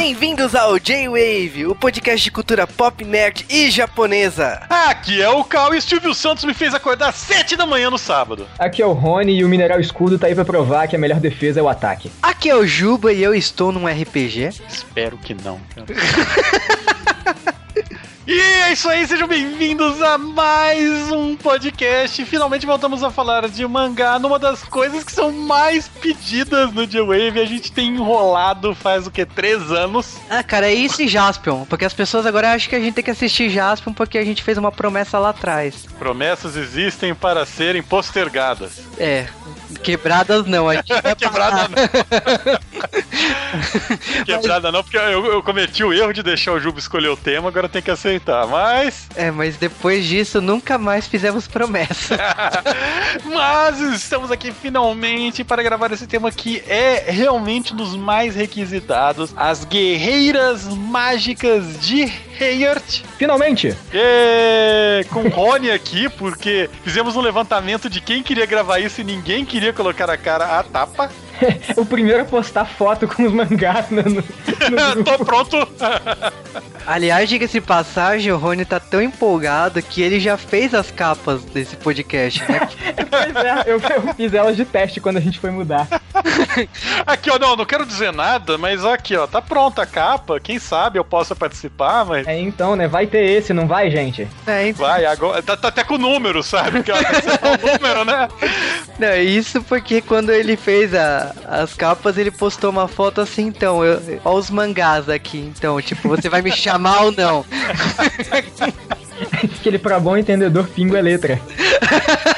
Bem-vindos ao J-Wave, o podcast de cultura pop, nerd e japonesa. Aqui é o Cal e Silvio Santos me fez acordar às 7 da manhã no sábado. Aqui é o Rony e o Mineral Escudo tá aí pra provar que a melhor defesa é o ataque. Aqui é o Juba e eu estou num RPG. Espero que não. E é isso aí, sejam bem-vindos a mais um podcast. Finalmente voltamos a falar de mangá numa das coisas que são mais pedidas no J-Wave. A gente tem enrolado faz o que? Três anos. Ah, cara, é isso e Jaspion. Porque as pessoas agora acham que a gente tem que assistir Jaspion porque a gente fez uma promessa lá atrás. Promessas existem para serem postergadas. É, quebradas não. A gente Quebrada não. Quebrada não, porque eu, eu cometi o erro de deixar o Juba escolher o tema, agora tem que aceitar. Mas. É, mas depois disso nunca mais fizemos promessa. Mas estamos aqui finalmente para gravar esse tema que é realmente um dos mais requisitados: as guerreiras mágicas de Heart. Finalmente! E com o Rony aqui, porque fizemos um levantamento de quem queria gravar isso e ninguém queria colocar a cara à tapa. o primeiro a postar foto com os mangás no, no Tô pronto. Aliás, diga-se de passagem, o Rony tá tão empolgado que ele já fez as capas desse podcast, né? Pois é, eu, eu fiz elas de teste quando a gente foi mudar. Aqui, ó, não, não quero dizer nada, mas aqui, ó, tá pronta a capa. Quem sabe eu possa participar, mas. É, então, né? Vai ter esse, não vai, gente? É, então, Vai, agora. Tá, tá até com número, sabe? Porque ó, o número, né? não, isso porque quando ele fez a- as capas, ele postou uma foto assim, então, eu, ó os mangás aqui, então, tipo, você vai me chamar ou não? Aquele pra bom entendedor, pingo é letra.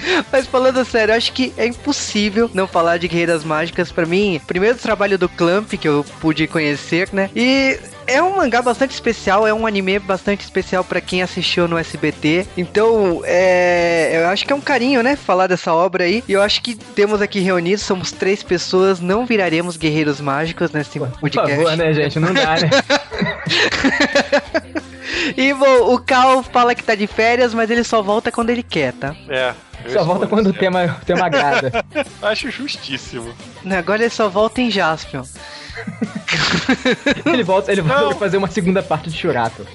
Mas falando sério, eu acho que é impossível não falar de Guerreiras Mágicas pra mim. Primeiro trabalho do Clamp, que eu pude conhecer, né? E é um mangá bastante especial, é um anime bastante especial pra quem assistiu no SBT. Então, é, eu acho que é um carinho, né? Falar dessa obra aí. E eu acho que temos aqui reunidos, somos três pessoas, não viraremos guerreiros mágicos nesse Por podcast. favor, né, gente? Não dá, né? E bom, o Cal fala que tá de férias, mas ele só volta quando ele quer, tá? É. eu Só volta quando o tema, o tema agrada. Acho justíssimo. Agora ele só volta em Jaspion. Ele volta, ele volta Não. pra fazer uma segunda parte de Churato.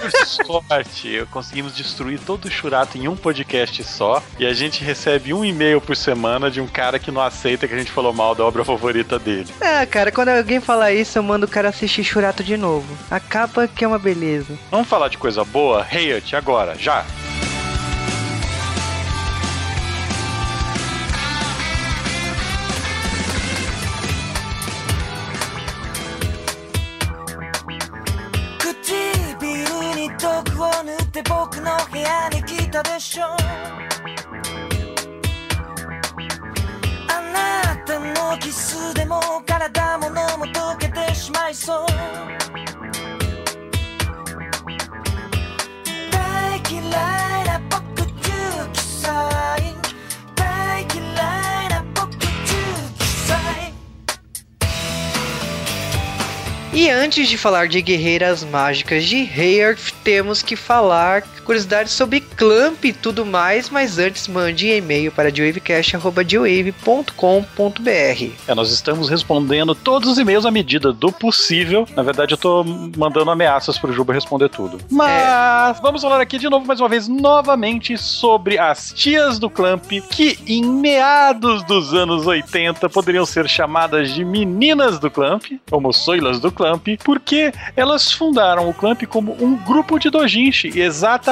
Por sorte, conseguimos destruir todo o Churato em um podcast só. E a gente recebe um e-mail por semana de um cara que não aceita que a gente falou mal da obra favorita dele. É, cara, quando alguém falar isso, eu mando o cara assistir Churato de novo. A capa que é uma beleza. Vamos falar de coisa boa? Hayat, agora, já.「たでしょ」「あなたのキスでも体ものも溶けてしまいそう」「大嫌いな僕19歳」「大嫌いな僕19歳」 E antes de falar de guerreiras mágicas de Hearth, temos que falar curiosidades sobre Clamp e tudo mais, mas antes mande e-mail para dewavecast.dewave.com.br. É, nós estamos respondendo todos os e-mails à medida do possível. Na verdade, eu tô mandando ameaças pro Juba responder tudo. Mas vamos falar aqui de novo, mais uma vez, novamente, sobre as tias do Clamp, que em meados dos anos 80 poderiam ser chamadas de meninas do Clamp, ou moçoilas do Clamp, porque elas fundaram o Clamp como um grupo de dojinshi. E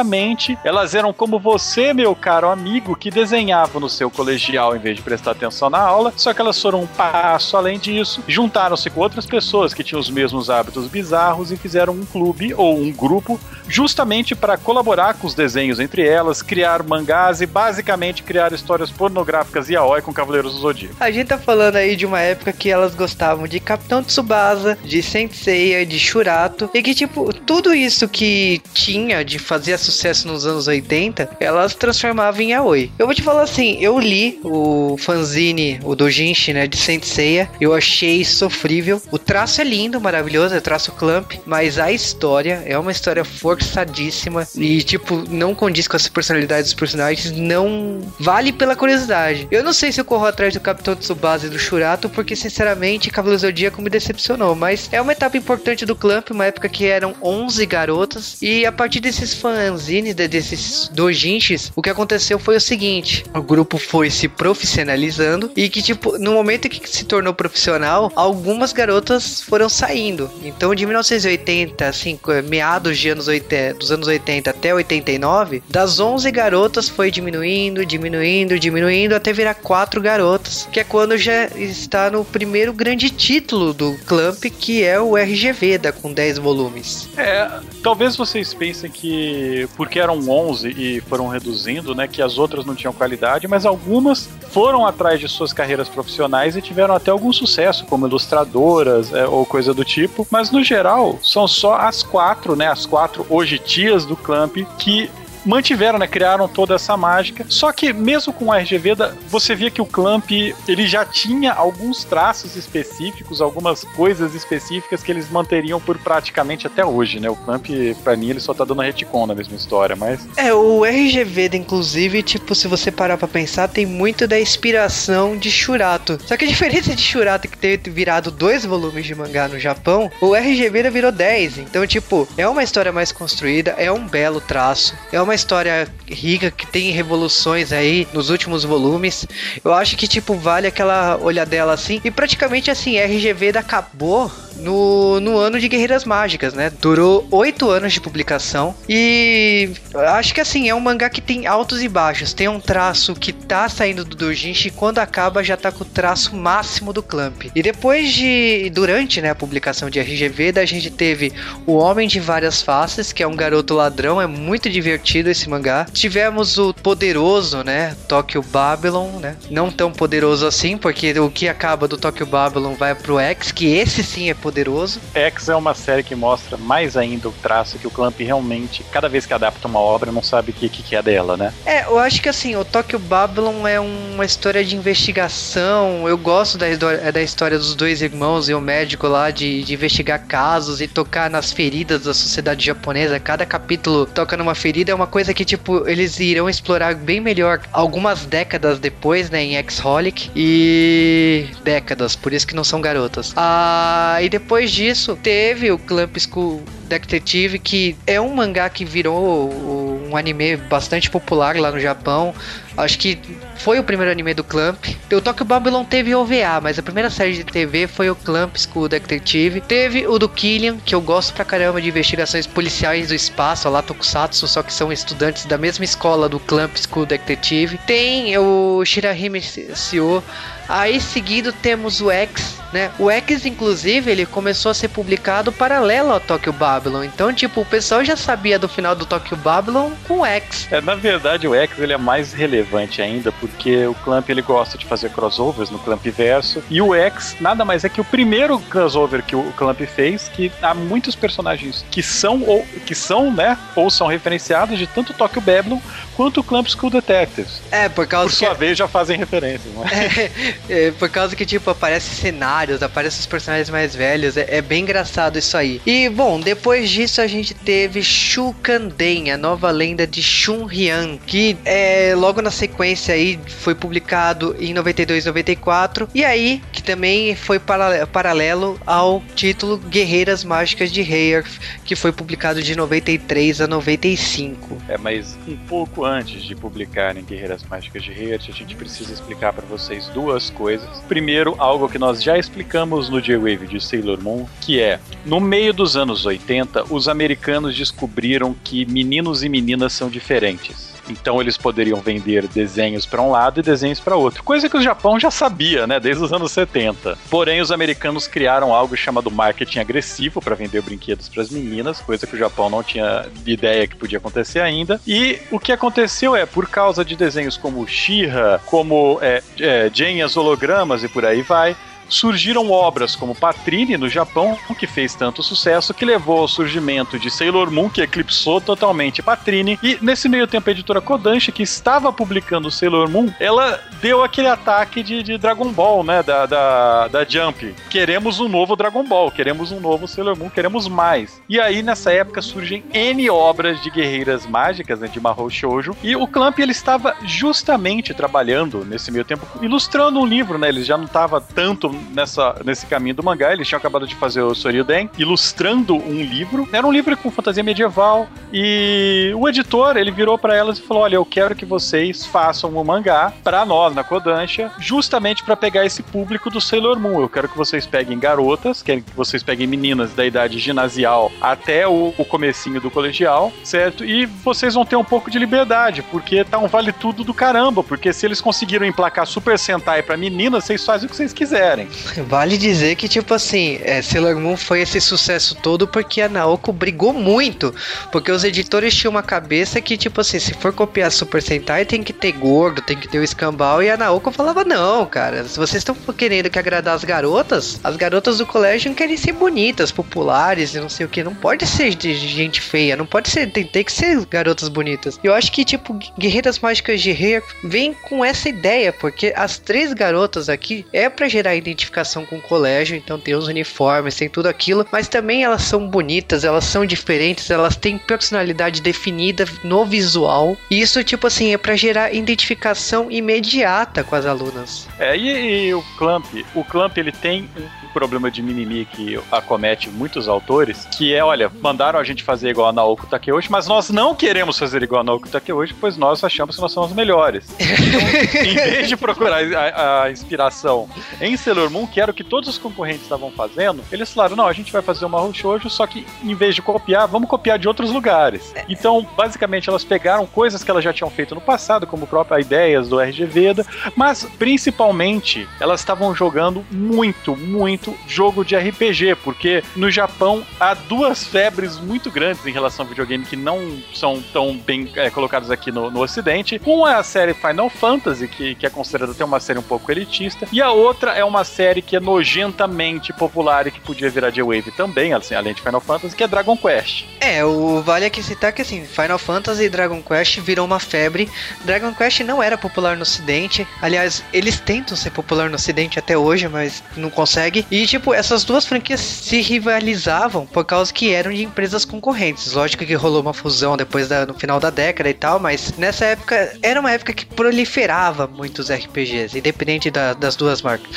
exatamente, elas eram como você, meu caro amigo, que desenhava no seu colegial em vez de prestar atenção na aula, só que elas foram um passo além disso, juntaram-se com outras pessoas que tinham os mesmos hábitos bizarros e fizeram um clube ou um grupo justamente para colaborar com os desenhos entre elas, criar mangás e basicamente criar histórias pornográficas e aoi com Cavaleiros do Zodíaco. A gente tá falando aí de uma época que elas gostavam de Capitão Tsubasa, de Senseiya, de Shurato, e que, tipo, tudo isso que tinha de fazer sucesso nos anos 80, elas transformavam em yaoi. Eu vou te falar assim, eu li o fanzine, o dojinshi, né, de Senseiya, eu achei sofrível. O traço é lindo, maravilhoso, é traço Clamp, mas a história é uma história forçadíssima e, tipo, não condiz com as personalidades dos personagens, não vale pela curiosidade. Eu não sei se eu corro atrás do Capitão Tsubasa e do Shurato, porque, sinceramente, Cavaleiro Zodíaco me decepcionou, mas é uma etapa importante do Clamp, uma época que eram 11 garotas, e a partir desses fanzines, de- desses dojinshis, o que aconteceu foi o seguinte, o grupo foi se profissionalizando e que, tipo, no momento que se tornou profissional, algumas garotas foram saindo. Então, de 1980, assim, meados de anos 80, dos anos 80 até 89, das 11 garotas foi diminuindo, diminuindo, diminuindo, até virar quatro garotas, que é quando já está no primeiro grande título do Clamp, que é o RGV, da com 10 volumes. É, talvez vocês pensem que porque eram 11 e foram reduzindo, né, que as outras não tinham qualidade, mas algumas foram atrás de suas carreiras profissionais e tiveram até algum sucesso, como ilustradoras é, ou coisa do tipo. Mas no geral, são só as quatro, né, as quatro hoje tias do Clamp que mantiveram, né? Criaram toda essa mágica. Só que mesmo com o da- você via que o Clamp ele já tinha alguns traços específicos, algumas coisas específicas que eles manteriam por praticamente até hoje, né? O Clamp, pra mim, ele só tá dando retcon na mesma história, mas É, o RGV, inclusive, tipo, se você parar pra pensar, tem muito da inspiração de Shurato. Só que a diferença de Shurato que ter virado dois volumes de mangá no Japão, o RGV virou 10. Então, tipo, é uma história mais construída, é um belo traço, é uma história rica que tem revoluções aí nos últimos volumes. Eu acho que, tipo, vale aquela olhadela assim. E praticamente assim, RGV acabou no, no ano de Guerreiras Mágicas, né? Durou oito anos de publicação e acho que assim, é um mangá que tem altos e baixos. Tem um traço que tá saindo do Dojinshi e quando acaba já tá com o traço máximo do Clamp. E depois de, durante né, a publicação de RGV, da gente teve O Homem de Várias Faces, que é um garoto ladrão, é muito divertido esse mangá. Tivemos o poderoso, né, Tokyo Babylon, né? Não tão poderoso assim, porque o que acaba do Tokyo Babylon vai pro X, que esse sim é poderoso. X é uma série que mostra mais ainda o traço que o Clamp realmente, cada vez que adapta uma obra, não sabe o que, que é dela, né? É, eu acho que assim, o Tokyo Babylon é uma história de investigação. Eu gosto da, história- da história dos dois irmãos e o médico lá de, de investigar casos e tocar nas feridas da sociedade japonesa. Cada capítulo toca numa ferida. É uma coisa que, tipo, eles irão explorar bem melhor algumas décadas depois, né, em X-Holic. E. décadas, por isso que não são garotas. Ah, e depois disso, teve o Clamp School Detective, que é um mangá que virou um anime bastante popular lá no Japão. Acho que foi o primeiro anime do Clamp. O Tokyo Babylon teve OVA, mas a primeira série de TV foi o Clamp School Detective. Teve o do Killian, que eu gosto pra caramba de investigações policiais do espaço, lá Tokusatsu, só que são estudantes da mesma escola do Clamp School Detective. Tem o Shirahime Seo. Aí seguido temos o X, né? O X, inclusive, ele começou a ser publicado paralelo ao Tokyo Babylon. Então, tipo, o pessoal já sabia do final do Tokyo Babylon com o X. É, na verdade, o X ele é mais relevante ainda, porque o Clamp ele gosta de fazer crossovers no Clamp Verso, e o X nada mais é que o primeiro crossover que o Clamp fez, que há muitos personagens que são ou que são, né, ou são referenciados de tanto Tokyo Babylon quanto o Clamp School Detectives. É, por causa Por que sua vez já fazem referências, não é? É, por causa que, tipo, aparece cenários, aparece os personagens mais velhos. É, é bem engraçado isso aí. E, bom, depois disso a gente teve Shukanden, a nova lenda de Shun Hyun, que é logo na sequência aí foi publicado em 92 94. E aí, que também foi para- paralelo ao título Guerreiras Mágicas de Hearth, que foi publicado de 93 a 95. É, mas um pouco antes de publicarem Guerreiras Mágicas de Heart, a gente precisa explicar para vocês coisas. Primeiro, algo que nós já explicamos no J-Wave de Sailor Moon, que é, no meio dos anos 80, os americanos descobriram que meninos e meninas são diferentes. Então eles poderiam vender desenhos para um lado e desenhos para outro. Coisa que o Japão já sabia, né, desde os anos 70. Porém, os americanos criaram algo chamado marketing agressivo para vender brinquedos para as meninas, coisa que o Japão não tinha ideia que podia acontecer ainda. E o que aconteceu é, por causa de desenhos como She-Ra, como é, é, Jane as hologramas e por aí vai, surgiram obras como Patrine, no Japão, que fez tanto sucesso, que levou ao surgimento de Sailor Moon, que eclipsou totalmente Patrine. E nesse meio tempo, a editora Kodansha, que estava publicando Sailor Moon, ela deu aquele ataque de, de Dragon Ball, né? Da, da, da Jump. Queremos um novo Dragon Ball, queremos um novo Sailor Moon, queremos mais. E aí, nessa época, surgem N obras de guerreiras mágicas, né? De Mahou Shoujo. E o Clamp, ele estava justamente trabalhando nesse meio tempo, ilustrando um livro, né? Ele já não estava tanto nessa, nesse caminho do mangá, eles tinham acabado de fazer o Soryuden, ilustrando um livro. Era um livro com fantasia medieval e o editor, ele virou para elas e falou: "Olha, eu quero que vocês façam um mangá para nós na Kodansha, justamente para pegar esse público do Sailor Moon. Eu quero que vocês peguem garotas, quero que vocês peguem meninas da idade ginasial até o, o comecinho do colegial, certo? E vocês vão ter um pouco de liberdade, porque tá um vale tudo do caramba, porque se eles conseguiram emplacar Super Sentai para meninas, vocês fazem o que vocês quiserem. Vale dizer que, tipo assim, é, Sailor Moon foi esse sucesso todo porque a Naoko brigou muito. Porque os editores tinham uma cabeça que, tipo assim, se for copiar Super Sentai, tem que ter gordo, tem que ter o escambau. E a Naoko falava: não, cara, se vocês estão querendo que agradar as garotas, as garotas do colégio querem ser bonitas, populares e não sei o que. Não pode ser de gente feia, não pode ser, tem, tem que ser garotas bonitas. Eu acho que, tipo, Guerreiras Mágicas de Rei vem com essa ideia, porque as três garotas aqui é para gerar identificação com o colégio, então tem os uniformes, tem tudo aquilo, mas também elas são bonitas, elas são diferentes, elas têm personalidade definida no visual. E isso, tipo assim, é para gerar identificação imediata com as alunas. É, e, e o Clamp, o Clamp ele tem um problema de mimimi que acomete muitos autores, que é, olha, mandaram a gente fazer igual a Naoko Takeuchi, mas nós não queremos fazer igual a Naoko Takeuchi, pois nós achamos que nós somos melhores. Então, em vez de procurar a, a inspiração em Sailor Moon, que era o que todos os concorrentes estavam fazendo, eles falaram, não, a gente vai fazer uma Shoujo, só que em vez de copiar, vamos copiar de outros lugares. Então, basicamente, elas pegaram coisas que elas já tinham feito no passado, como próprias ideias do RG Veda, mas principalmente elas estavam jogando muito, muito jogo de RPG, porque no Japão há duas febres muito grandes em relação ao videogame que não são tão bem é, colocadas aqui no, no Ocidente. Uma é a série Final Fantasy, que, que é considerada até uma série um pouco elitista, e a outra é uma série que é nojentamente popular e que podia virar J-Wave também, assim, além de Final Fantasy, que é Dragon Quest. É, o vale aqui citar que assim, Final Fantasy e Dragon Quest virou uma febre. Dragon Quest não era popular no ocidente. Aliás, eles tentam ser popular no ocidente até hoje, mas não consegue. E tipo, essas duas franquias se rivalizavam por causa que eram de empresas concorrentes. Lógico que rolou uma fusão depois da, no final da década e tal, mas nessa época era uma época que proliferava muitos RPGs, independente da- das duas marcas.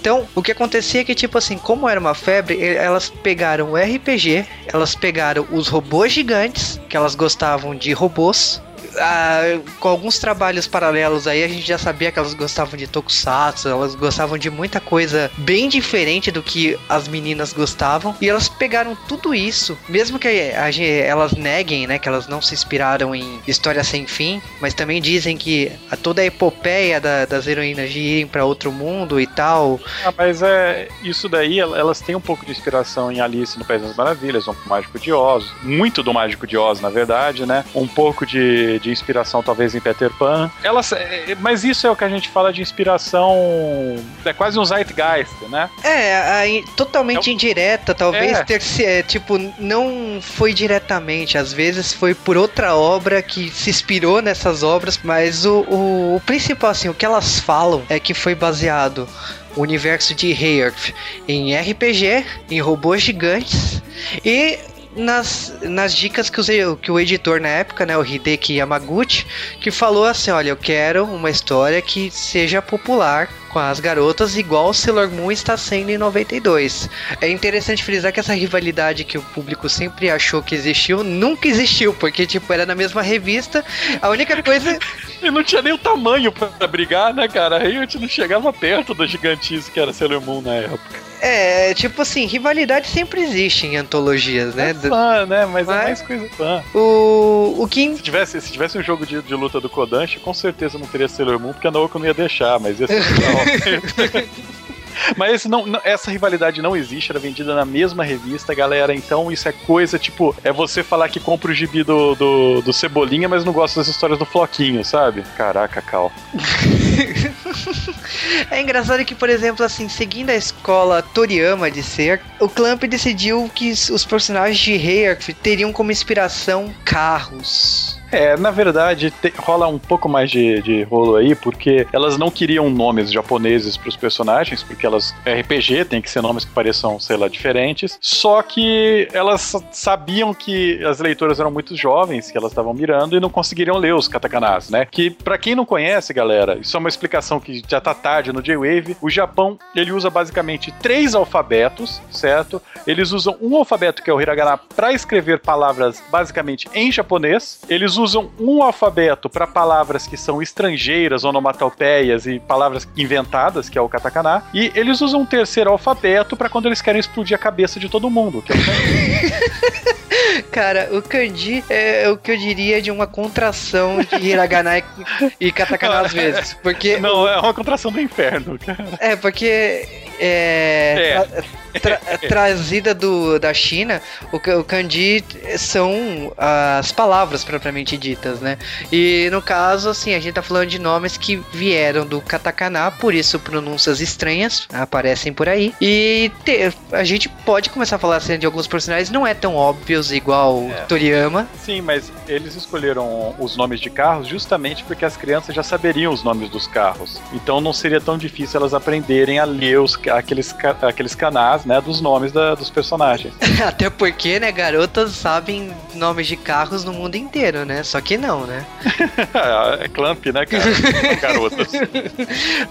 Então, o que acontecia é que, tipo assim, como era uma febre, elas pegaram o RPG, elas pegaram os robôs gigantes, que elas gostavam de robôs. Com alguns trabalhos paralelos aí, a gente já sabia que elas gostavam de tokusatsu, elas gostavam de muita coisa bem diferente do que as meninas gostavam. E elas pegaram tudo isso, mesmo que a gen- elas neguem, né, que elas não se inspiraram em História Sem Fim, mas também dizem que a, toda a epopeia da- das heroínas de irem para outro mundo e tal, Ah, mas é isso daí, el- elas têm um pouco de inspiração em Alice no País das Maravilhas, um Mágico de Oz, muito do Mágico de Oz, na verdade, né? Um pouco de, de inspiração talvez em Peter Pan. Elas, é, mas isso é o que a gente fala de inspiração, é quase um zeitgeist, né? É, a totalmente indireta, talvez É. ter se, é, tipo, não foi diretamente, às vezes foi por outra obra que se inspirou nessas obras, mas o, o, o principal, assim, o que elas falam é que foi baseado o universo de Hearth em RPG, em robôs gigantes e nas, nas dicas que, os, que o editor na época, né, o Hideki Yamaguchi, que falou assim, olha, eu quero uma história que seja popular com as garotas, igual Sailor Moon está sendo em 92. É interessante frisar que essa rivalidade que o público sempre achou que existiu, nunca existiu, porque, tipo, era na mesma revista. A única coisa. E não tinha nem o tamanho pra brigar, né, cara? A gente não chegava perto da gigantice que era Sailor Moon na época. É, tipo assim, rivalidade sempre existe em antologias, né? É fã, né? Mas, é Mas- mais coisa fã. O, o que Se tivesse, se tivesse um jogo de, de luta do Kodansha, com certeza não teria Sailor Moon, porque a Naoko não ia deixar, mas ia ser. Mas não, não- essa rivalidade não existe, era vendida na mesma revista, galera. Então isso é coisa, tipo, é você falar que compra o gibi do, do, do Cebolinha, mas não gosta das histórias do Floquinho, sabe? Caraca, Cal. É engraçado que, por exemplo, assim, seguindo a escola Toriyama de ser, o Clamp decidiu que os personagens de Hearth teriam como inspiração carros. É, na verdade, te- rola um pouco mais de, de rolo aí, porque elas não queriam nomes japoneses pros personagens, porque elas, RPG, tem que ser nomes que pareçam, sei lá, diferentes. Só que elas sa- sabiam que as leitoras eram muito jovens, que elas estavam mirando, e não conseguiriam ler os katakanás, né? Que, pra quem não conhece, galera, isso é uma explicação que já tá tarde no J-Wave. O Japão, ele usa basicamente três alfabetos, certo? Eles usam um alfabeto, que é o hiragana, pra escrever palavras basicamente em japonês. Eles usam um alfabeto para palavras que são estrangeiras, onomatopeias e palavras inventadas, que é o katakana. E eles usam um terceiro alfabeto para quando eles querem explodir a cabeça de todo mundo, que é o kanji. Cara, o kanji é o que eu diria de uma contração de hiragana e- e katakana às vezes. Porque. Não, é uma contração do inferno, cara. É, porque. É. tra- tra- trazida do, da China, o, o kanji são as palavras propriamente ditas, né? E no caso, assim, a gente tá falando de nomes que vieram do katakana, por isso pronúncias estranhas aparecem por aí. E te- a gente pode começar a falar assim, de alguns personagens, não é tão óbvios igual É. Toriyama. Sim, mas eles escolheram os nomes de carros justamente porque as crianças já saberiam os nomes dos carros. Então não seria tão difícil elas aprenderem a ler os, aqueles, aqueles canais, né, dos nomes da- dos personagens. Até porque, né, garotas sabem nomes de carros no mundo inteiro, né? Só que não, né? é Clamp, né, cara? Garotas.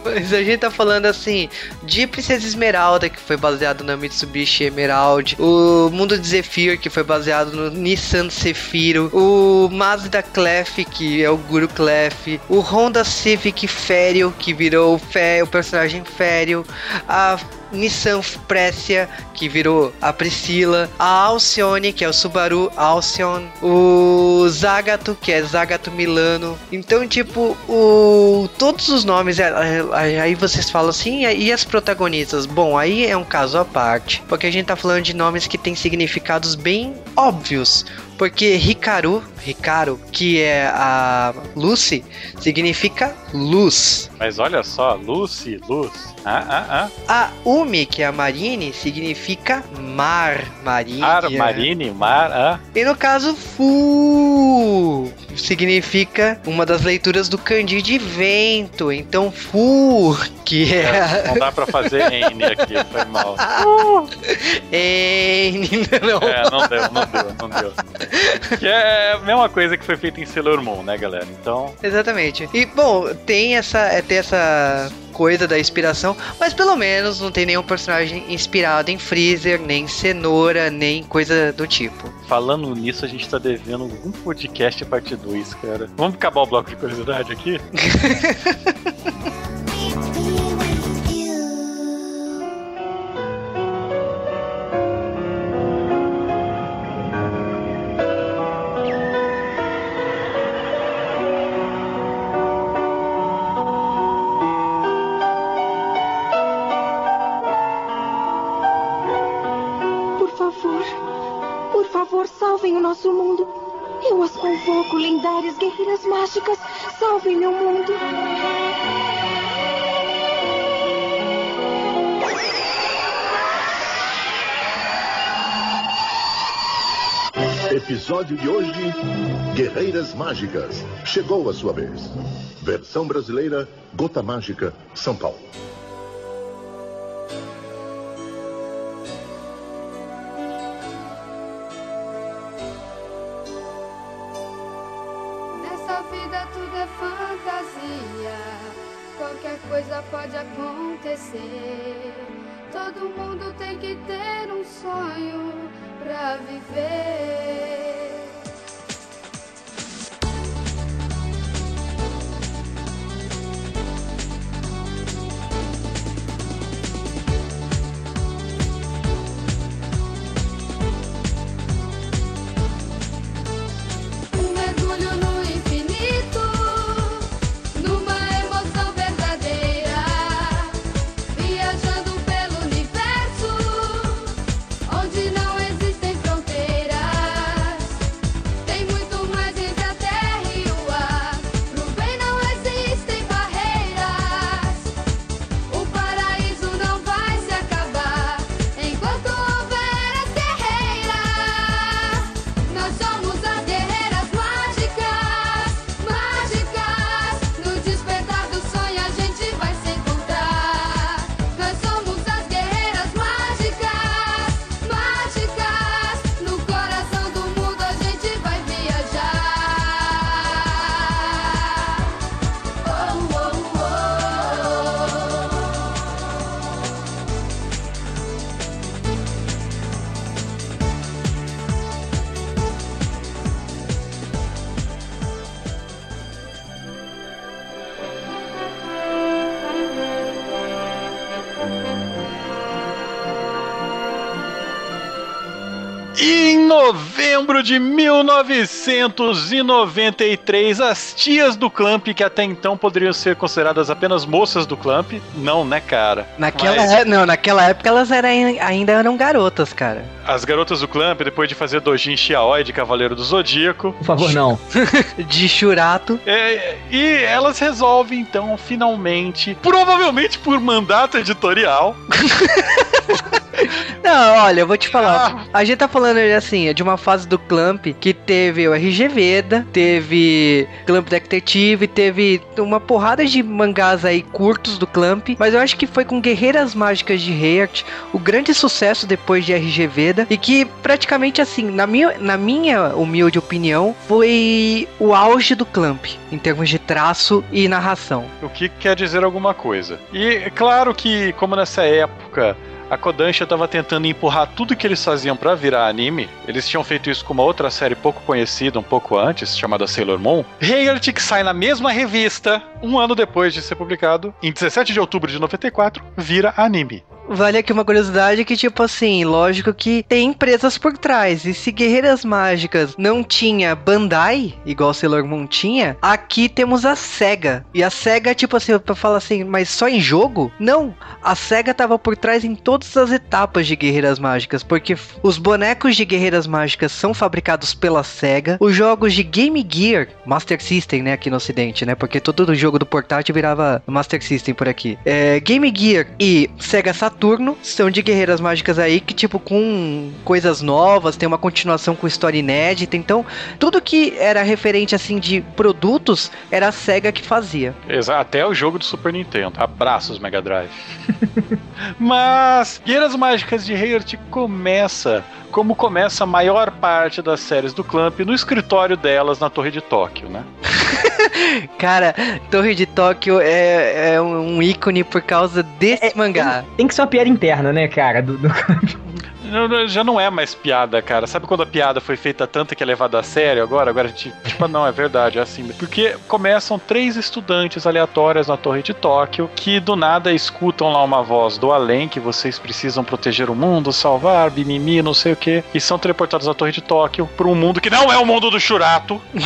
Mas a gente tá falando assim de Princesa Esmeralda, que foi baseado na Mitsubishi Emerald, o Mundo de Zephyr, que foi baseado no Nissan Zephyro, o Mazda Clef, que é o Guru Clef, o Honda Civic Fério, que virou o, Fé, o personagem Fério, a Nissan Pressia, que virou a Priscila, a Alcione, que é o Subaru Alcyon, o Zagato, que é Zagato Milano. Então, tipo, o todos os nomes, é, é, aí vocês falam assim, e as protagonistas? Bom, aí é um caso à parte, porque a gente tá falando de nomes que têm significados bem óbvios. Porque Hikaru, Hikaru, que é a Lucy, significa luz. Mas olha só, Lucy, luz. Ah, ah, A Umi, que é a Marine, significa mar, marinha. ah. Ar, marine, mar, ah. E no caso, Fu significa uma das leituras do kanji de vento. Então, Fu, que é. Não dá pra fazer N aqui, foi mal. É, não. É, não deu, não deu, não deu. Que é a mesma coisa que foi feita em Sailor Moon, né, galera? Então, Exatamente. E bom, tem essa, é, tem essa coisa da inspiração, mas pelo menos não tem nenhum personagem inspirado em Freezer, nem cenoura, nem coisa do tipo. falando nisso, a gente tá devendo um podcast parte 2, cara. Vamos acabar o bloco de curiosidade aqui? mágicas. Salvem meu mundo. Episódio de hoje: Guerreiras Mágicas. Chegou a sua vez. Versão brasileira: Gota Mágica, São Paulo. Coisa pode acontecer. Todo mundo tem que ter um sonho pra viver. 1993, as tias do Clamp, que até então poderiam ser consideradas apenas moças do Clamp, não, né, cara? Naquela, Mas é- não, naquela época elas eram, ainda eram garotas, cara. as garotas do Clamp, depois de fazer Dojin Shiaoi de Cavaleiro do Zodíaco, Por favor, não. De Churato. é, e elas resolvem, então, finalmente, provavelmente por mandato editorial, Não, olha, eu vou te falar. A gente tá falando assim, de uma fase do Clamp que teve o RG Veda, teve Clamp Detective, teve uma porrada de mangás aí curtos do Clamp, mas eu acho que foi com Guerreiras Mágicas de Heart o grande sucesso depois de RG Veda e que praticamente assim, na minha, na minha humilde opinião, foi o auge do Clamp em termos de traço e narração. o que quer dizer alguma coisa. E é claro que, como nessa época a Kodansha estava tentando empurrar tudo que eles faziam pra virar anime, eles tinham feito isso com uma outra série pouco conhecida um pouco antes, chamada Sailor Moon. Heart, que sai na mesma revista, um ano depois de ser publicado, em 17 de outubro de 94, vira anime. Vale aqui uma curiosidade que, tipo assim, lógico que tem empresas por trás. E se Guerreiras Mágicas não tinha Bandai, igual Sailor Moon tinha, aqui temos a SEGA. E a SEGA, tipo assim, eu falo assim, mas só em jogo? Não. A SEGA tava por trás em todas as etapas de Guerreiras Mágicas. Porque os bonecos de Guerreiras Mágicas são fabricados pela SEGA. Os jogos de Game Gear, Master System, né, aqui no ocidente, né? Porque todo jogo do portátil virava Master System por aqui. É, Game Gear e Sega São de Guerreiras Mágicas aí que, tipo, com coisas novas, tem uma continuação com história inédita. Então, tudo que era referente, assim, de produtos, era a SEGA que fazia. Exa- Até o jogo do Super Nintendo. Abraços, Mega Drive. Mas Guerreiras Mágicas de Heart começa como começa a maior parte das séries do Clamp no escritório delas na Torre de Tóquio, né? Cara, Torre de Tóquio é, é um ícone por causa desse mangá. Tem que ser uma piada interna, né, cara? Do, do- Já não é mais piada, cara. Sabe quando a piada foi feita tanto que é levada a sério agora? Agora a gente, tipo, não, é verdade, é assim. Porque começam três estudantes aleatórias na Torre de Tóquio que do nada escutam lá uma voz do além que vocês precisam proteger o mundo, salvar, bimimi, não sei o que, e são teleportados à Torre de Tóquio para um mundo que não é o mundo do Churato.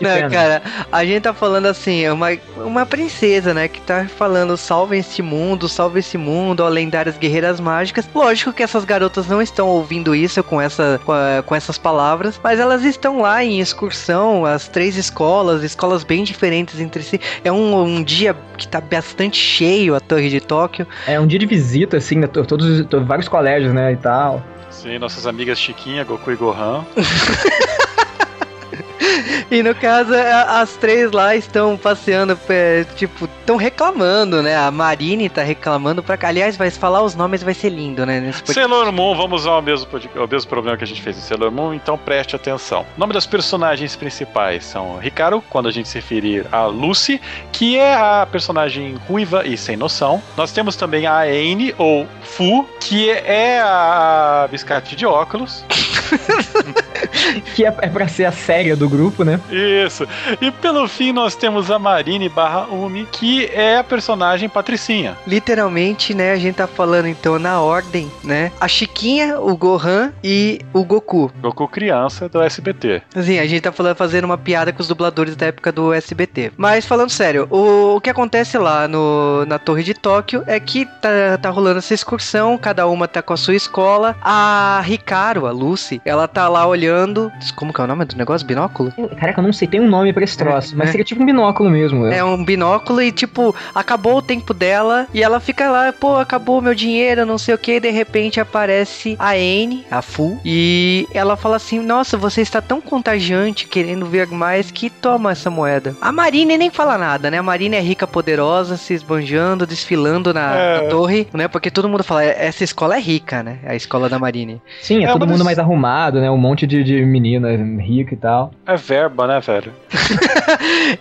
Não, cara, a gente tá falando assim, é uma, uma princesa, né? Que tá falando, salve esse mundo, salve esse mundo, ó, lendárias guerreiras mágicas. Lógico que essas garotas não estão ouvindo isso com, essa, com, a- com essas palavras, mas elas estão lá em excursão, as três escolas, escolas bem diferentes entre si. É um, um dia que tá bastante cheio a Torre de Tóquio. É um dia de visita, assim, né? to- Todos, to- vários colégios, né, e tal. Sim, nossas amigas Chiquinha, Goku e Gohan. E no caso, a- as três lá estão passeando, é, tipo, estão reclamando, né? A Marine tá reclamando pra cá. Aliás, vai falar os nomes, vai ser lindo, né? Nesse. Sailor Moon, vamos usar o mesmo, o mesmo problema que a gente fez em Sailor Moon, então preste atenção. O nome das personagens principais são Ricardo, quando a gente se referir a Lucy, que é a personagem ruiva e sem noção. Nós temos também a Anne, ou Fu, que é a biscate de óculos. Que é, é pra ser a séria do grupo, né? Isso. E pelo fim nós temos a Marine barra Umi, que é a personagem Patricinha. Literalmente, né? A gente tá falando então na ordem, né? A Chiquinha, o Gohan e o Goku. Goku criança do SBT. Assim, a gente tá falando, fazendo uma piada com os dubladores da época do SBT. Mas falando sério, o, o que acontece lá no, na Torre de Tóquio é que tá, tá rolando essa excursão, cada uma tá com a sua escola. A Ricardo, a Lucy, ela tá lá olhando. Como que é o nome do negócio? Binóculo? Caraca, eu não sei, tem um nome pra esse troço, mas é. seria tipo um binóculo mesmo. É um binóculo e, tipo, acabou o tempo dela e ela fica lá, pô, acabou meu dinheiro, não sei o que. De repente aparece a Anne, a Fu, e ela fala assim: Nossa, você está tão contagiante, querendo ver mais, que toma essa moeda. A Marine nem fala nada, né? A Marine é rica, poderosa, se esbanjando, desfilando na, É. na torre, né? Porque todo mundo fala: Essa escola é rica, né? A escola da Marine. Sim, é, É, todo mundo mais arrumado, né? Um monte de, de menina rica e tal. É verba, né, velho?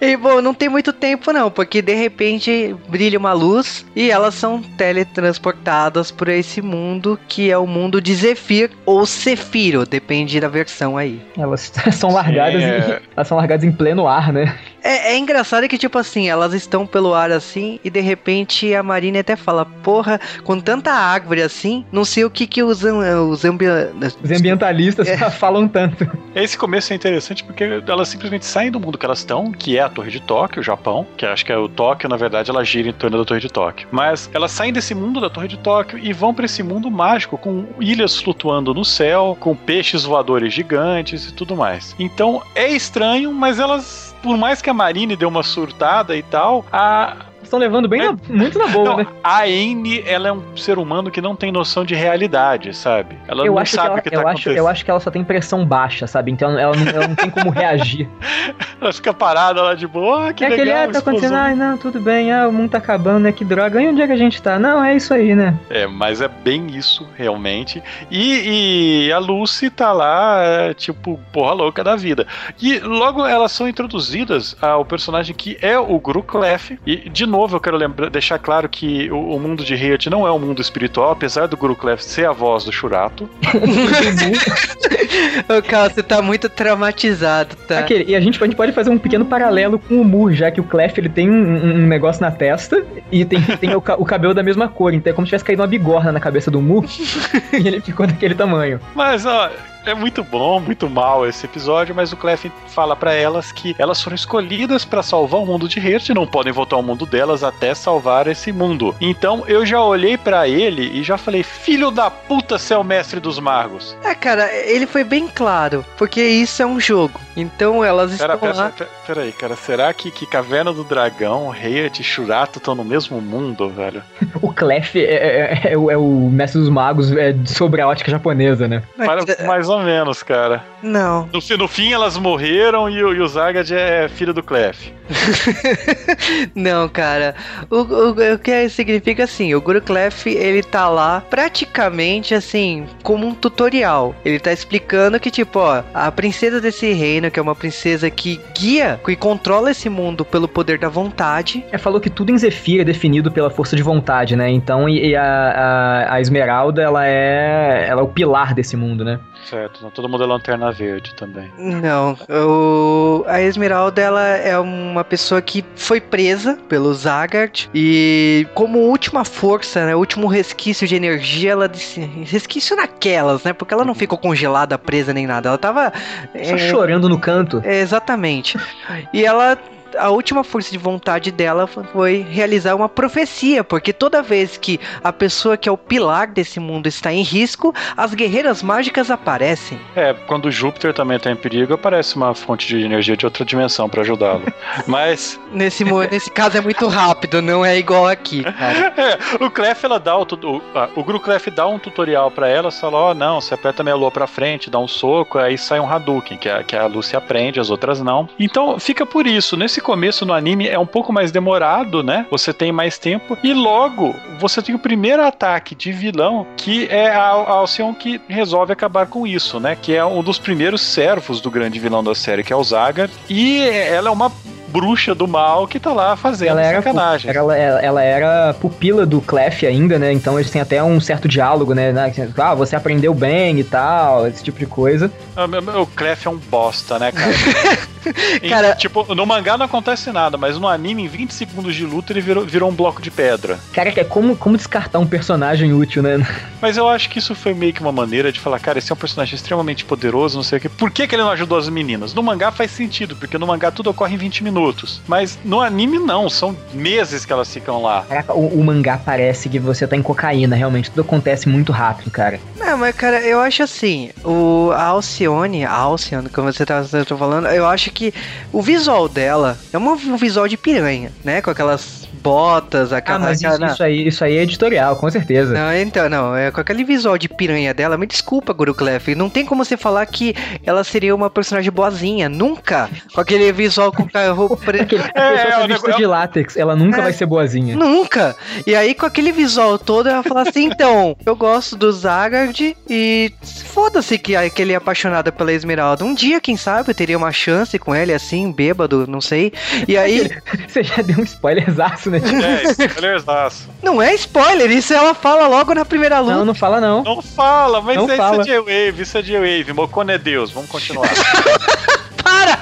E bom, não tem muito tempo não, porque de repente brilha uma luz e elas são teletransportadas por esse mundo que é o mundo de Zephyr ou Sefiro, depende da versão aí. Elas são largadas, Sim, é. em, elas são largadas em pleno ar, né? É, é engraçado que, tipo assim, elas estão pelo ar assim e de repente a Marine até fala: Porra, com tanta árvore assim, não sei o que que os, os, ambi- Os ambientalistas jornalistas falam tanto. Esse começo é interessante porque elas simplesmente saem do mundo que elas estão, que é a Torre de Tóquio, o Japão, que acho que é o Tóquio, na verdade, ela gira em torno da Torre de Tóquio. Mas elas saem desse mundo da Torre de Tóquio e vão para esse mundo mágico, com ilhas flutuando no céu, com peixes voadores gigantes e tudo mais. Então é estranho, mas elas. Por mais que a Marine dê uma surtada e tal, a, Estão levando bem na- muito na boa, não, né? a Amy, ela é um ser humano que não tem noção de realidade, sabe? Ela Eu não acho, sabe ela, o que tá eu, acho, acontecendo. eu acho que ela só tem pressão baixa, sabe? Então ela não, ela não tem como reagir. Ela fica parada lá de boa, ah, que é aquele, legal, ah, tá acontecendo, ai, não, tudo bem, ah, o mundo tá acabando, né? Que droga. E onde é que a gente tá? Não, é isso aí, né? É, mas é bem isso, realmente. E, e a Lucy tá lá, é, tipo, porra louca da vida. E logo elas são introduzidas ao personagem que é o Gru Clef. E, de novo, eu quero lembrar, deixar claro que o, o mundo de Riot não é um mundo espiritual, apesar do Gru Clef ser a voz do Shurato. Ô, Carl, você tá muito traumatizado, tá? Aquele, e a gente, a gente pode fazer um pequeno paralelo com o Moore, já que o Clef ele tem um, um negócio na testa e tem, tem o, o cabelo da mesma cor. Então é como se tivesse caído uma bigorna na cabeça do Moore e ele ficou daquele tamanho. Mas, ó, é muito bom, muito mal esse episódio, mas o Clef fala pra elas que elas foram escolhidas pra salvar o mundo de Hirt e não podem voltar ao mundo delas até salvar esse mundo. Então eu já olhei pra ele e já falei: Filho da puta, você é o mestre dos magos. É, cara, ele foi bem claro, porque isso é um jogo. Então elas Pera, estão pera, lá. pera, pera aí, cara, será que, que Caverna do Dragão, Hirt e Shurato estão no mesmo mundo, velho? O Clef é, é- é o, é o mestre dos magos é, sobre a ótica japonesa, né? Para- mais ou menos, cara. Não. No, no fim elas morreram e, o- e o Zagad é filho do Clef. Não, cara. O, o, o que significa assim, o Guru Clef, ele tá lá praticamente assim, como um tutorial. Ele tá explicando que, tipo, ó, a princesa desse reino, que é uma princesa que guia, que controla esse mundo pelo poder da vontade. É, falou que tudo em Zephyr é definido pela força de vontade, né? Então, e, e a, a, a Esmeralda, ela é, ela é o pilar desse mundo, né? Certo, então todo mundo é lanterna verde também. Não, o, a Esmeralda, ela é uma pessoa que foi presa pelo Zagart e como última força, né, último resquício de energia, ela disse, resquício naquelas, né, porque ela não ficou congelada, presa nem nada, ela tava Só é, chorando no canto. é, exatamente. E ela a última força de vontade dela foi realizar uma profecia, porque toda vez que a pessoa que é o pilar desse mundo está em risco, as guerreiras mágicas aparecem. É, quando Júpiter também tá em perigo, aparece uma fonte de energia de outra dimensão pra ajudá-lo. Mas Nesse, nesse caso é muito rápido, não é igual aqui, cara. é, o Clef ela dá o, o, o Gru Clef dá um tutorial pra ela, fala, ó, não, você aperta meia lua pra frente, dá um soco, aí sai um Hadouken, que a, que a Lucy aprende, as outras não. Então fica por isso. Nesse começo no anime é um pouco mais demorado, né? Você tem mais tempo e logo você tem o primeiro ataque de vilão que é a, a Alcyon que resolve acabar com isso, né? Que é um dos primeiros servos do grande vilão da série, que é o Zagar. E ela é uma bruxa do mal que tá lá fazendo Ela era, sacanagem. ela, ela era pupila do Clef ainda, né? Então eles têm até um certo diálogo, né? Ah, você aprendeu bem e tal, esse tipo de coisa. Ah, O Clef é um bosta, né, cara? Em- Cara- tipo, no mangá não acontece nada, mas no anime, em 20 segundos de luta, ele virou, virou um bloco de pedra. Cara, é como, como descartar um personagem útil, né? Mas eu acho que isso foi meio que uma maneira de falar, cara, esse é um personagem extremamente poderoso, não sei o quê. Por que, que ele não ajudou as meninas? No mangá faz sentido, porque no mangá tudo ocorre em 20 minutos. Mas no anime não, são meses que elas ficam lá. Caraca, o, o mangá parece que você tá em cocaína, realmente. Tudo acontece muito rápido, cara. Não, mas cara, eu acho assim, o a Alcione, a Alcione, como você tá, você tá falando, eu acho que o visual dela é um visual de piranha, né? Com aquelas botas, Ah, aquela. mas isso, aquela- isso aí, isso aí é editorial, com certeza. Não, então, não, é com aquele visual de piranha dela, me desculpa, Guru Clef, não tem como você falar que ela seria uma personagem boazinha, nunca, com aquele visual com a roupa preta, a É, pessoa é, negócio- de látex, ela nunca É. vai ser boazinha. nunca, e aí com aquele visual todo, ela fala assim, então, eu gosto do Zagard e foda-se que aquele é apaixonado pela Esmeralda, um dia, quem sabe, eu teria uma chance com ele, assim, bêbado, não sei, e aí, Você já deu um spoilerzaço, né? É, spoilerzaço. não é spoiler, isso ela fala logo na primeira luta. Não, não fala não. Não fala, mas Não é, fala. isso é J-Wave, isso é J-Wave. Mocone é Deus, vamos continuar. Para!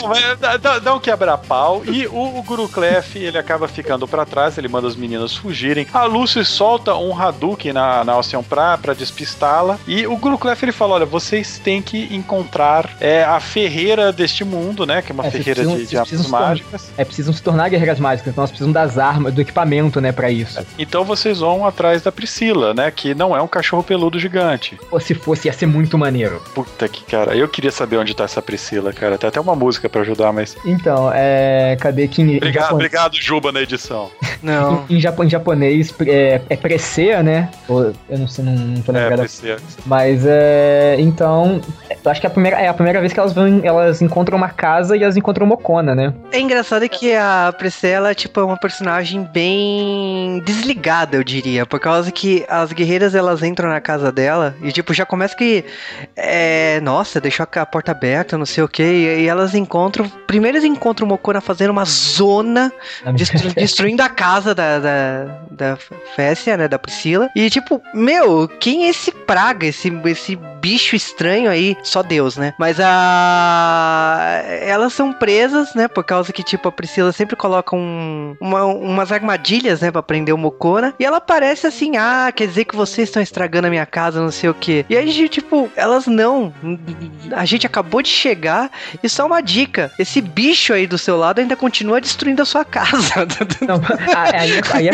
Não, dá, dá- dá um quebra-pau e o, o Guru Clef, ele acaba ficando pra trás, ele manda as meninas fugirem. A Lucy solta um Hadouken na, na Alcion pra, pra despistá-la. E o Guru Clef, ele fala, olha, vocês têm que encontrar é, a ferreira deste mundo, né? Que é uma É, ferreira precisam- de, de armas se tornar- mágicas. É, precisam se tornar guerreiras mágicas, então nós precisamos das armas, do equipamento, né, pra isso. Então vocês vão atrás da Priscila, né? Que não é um cachorro peludo gigante. Ou se fosse, ia ser muito maneiro. Puta que cara, eu queria saber onde tá essa Priscila, cara. Tem até uma música pra ajudar, mas. Então, é. Cadê que em, Obrigado, japonês- obrigado, Juba, na edição. Não. Em, em japonês é, é Presea, né? Ou- eu não sei, não, não tô É, lembrado. Priscila. Mas é. Então. Eu acho que é a primeira, é a primeira vez que elas vão. Elas encontram uma casa e elas encontram Mokona, né? É engraçado que a Priscila, tipo, é uma personagem bem desligada, eu diria. Por causa que as guerreiras, elas entram na casa dela e, tipo, já começa que... É, nossa, deixou a porta aberta, não sei o que. E, e elas encontram... Primeiro eles encontram o Mokona fazendo uma zona, Na destru- destruindo a casa da, da, da Fécia, né, da Priscila. E, tipo, meu, quem é esse praga, esse, esse bicho estranho aí? Só Deus, né? Mas a... Elas são presas, né, por causa que, tipo, a Priscila sempre coloca um, uma- umas armadilhas, né, pra prender o Mokona. E ela parece assim, ah, quer dizer que vocês estão estragando a minha casa, não sei o que. E aí, tipo, elas não. A gente acabou de chegar e só uma dica. Esse bicho aí do seu lado ainda continua destruindo a sua casa. Não, aí, aí, é,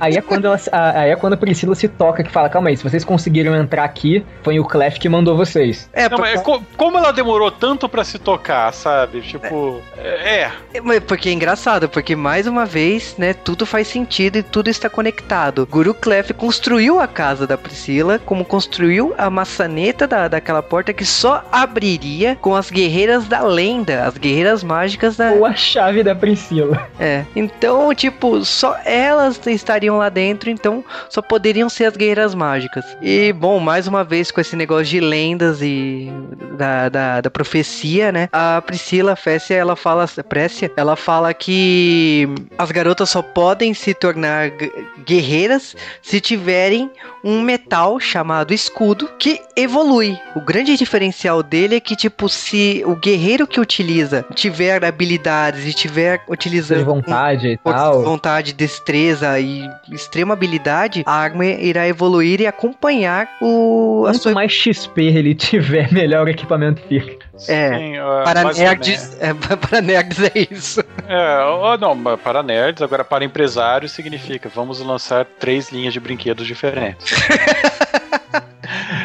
aí é quando ela, aí é quando a Priscila se toca que fala, calma aí, se vocês conseguiram entrar aqui, foi o Clef que mandou vocês. É, Não, mas co- como ela demorou tanto pra se tocar, sabe? Tipo, é. É, mas Porque é engraçado, porque mais uma vez, né, tudo faz sentido e tudo está conectado. Guru Clef construiu a casa da Priscila, como construiu a maçaneta da, daquela porta que só abriria com as guerreiras da lenda, as guerreiras mágicas da. Ou a chave da Priscila. É. Então, tipo, só elas estariam lá dentro, então só poderiam ser as guerreiras mágicas. E, bom, mais uma vez com esse negócio de lendas e da, da, da profecia, né? A Priscila Fécia, ela fala, Précia, ela fala que as garotas só podem se tornar gu- guerreiras se tiverem um metal chamado escudo que evolui. O grande diferencial dele é que, tipo, se o guerreiro que utiliza tiver habilidades e tiver De utilizando vontade e força de tal. vontade, destreza e extrema habilidade, a arma irá evoluir e acompanhar o a Quanto sua mais XP ele tiver, melhor o equipamento fica. É, Sim, ah, para ou nerds, é, para nerds é isso. É, ó, não, mas para nerds, agora para empresários significa vamos lançar três linhas de brinquedos diferentes.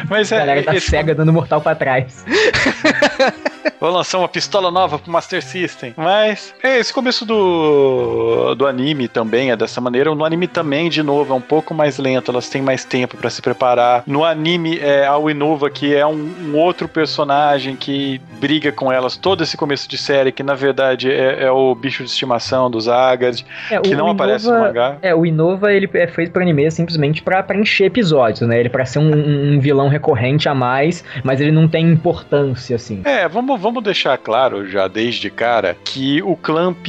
Mas A galera é, da esse- SEGA dando mortal pra trás. vou lançar uma pistola nova pro Master System. Mas é, esse começo do, do anime também é dessa maneira. No anime também, de novo, é um pouco mais lento, elas têm mais tempo pra se preparar. No anime, é a Uinova, que é um, um outro personagem que briga com elas todo esse começo de série, que na verdade é, é o bicho de estimação dos Agard, É, que não aparece no Inova- mangá. É, o Inova ele é feito pro anime simplesmente pra, pra encher episódios, né? Ele pra ser um, um vilão recorrente a mais, mas ele não tem importância, assim. É, vamos, vamos deixar claro já desde cara que o Clamp,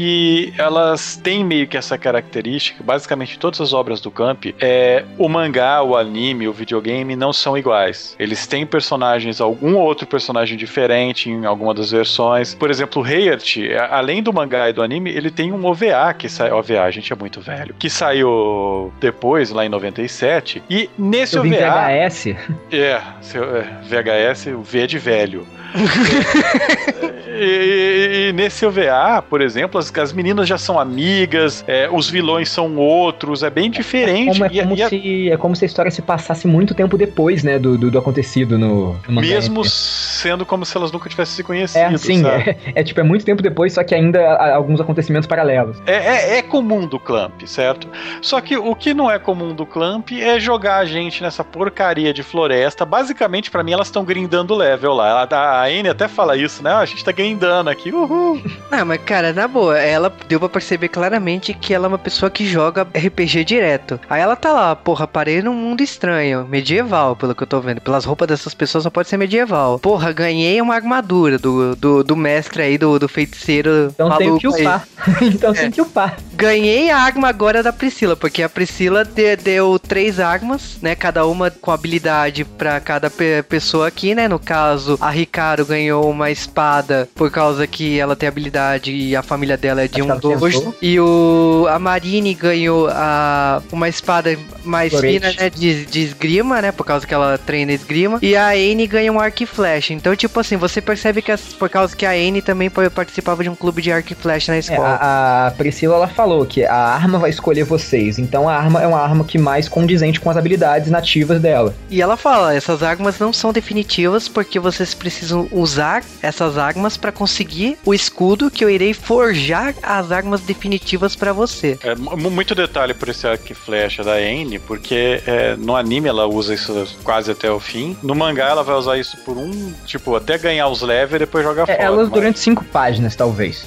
elas têm meio que essa característica, basicamente todas as obras do Clamp, é, o mangá, o anime, o videogame não são iguais. Eles têm personagens, algum outro personagem diferente em alguma das versões. Por exemplo, o Heart, a- além do mangá e do anime, ele tem um OVA que sai, OVA, a gente é muito velho, que saiu depois, lá em 97, e nesse Eu OVA... VHS. É, é, VHS, o V é de velho. e, e- e nesse OVA, por exemplo, as, as meninas já são amigas, é, os vilões são outros, é bem diferente. Como é, como e a- se, é como se a história se passasse muito tempo depois, né? Do, do, do acontecido no, no mesmo sendo como se elas nunca tivessem se conhecido. É, sim, é, é tipo, é muito tempo depois, só que ainda há alguns acontecimentos paralelos. É, é- é comum do Clamp, certo? Só que o que não é comum do Clamp é jogar a gente nessa porcaria de floresta. Basicamente, pra mim, elas estão grindando level lá. Ela- A, Anne até fala isso, né? Ah, A gente tá grindando aqui, uhul. Não, mas cara, na boa, ela deu pra perceber claramente que ela é uma pessoa que joga RPG direto. Aí ela tá lá, porra, parei num mundo estranho, medieval, pelo que eu tô vendo. Pelas roupas dessas pessoas só pode ser medieval. Porra, ganhei uma armadura do, do, do mestre aí, do, do feiticeiro Então tem maluco que aí. upar. então tem que upar. Ganhei a arma agora da Priscila, porque a Priscila de- deu três armas, né? Cada uma com habilidade pra cada pe- pessoa aqui, né? No caso, a Ricardo ganhou uma, es- espada por causa que ela tem habilidade e a família dela é de Acho um dojo. E o a Marine ganhou a, uma espada mais Florete. fina, né, de, de esgrima, né, por causa que ela treina esgrima. E a Anne ganha um arco e flecha. Então, tipo assim, você percebe que as- por causa que a Anne também pa- participava de um clube de arco e flecha na É, escola. a, a Priscila ela falou que a arma vai escolher vocês, então a arma é uma arma que mais condizente com as habilidades nativas dela. E ela fala, essas armas não são definitivas porque vocês precisam usar essas armas pra conseguir o escudo que eu irei forjar as armas definitivas pra você. É mu- muito detalhe por esse arco e flecha da Anne, porque é, no anime ela usa isso quase até o fim. No mangá ela vai usar isso por um, tipo, até ganhar os levels e depois jogar É, fora. elas mas- durante cinco páginas, talvez.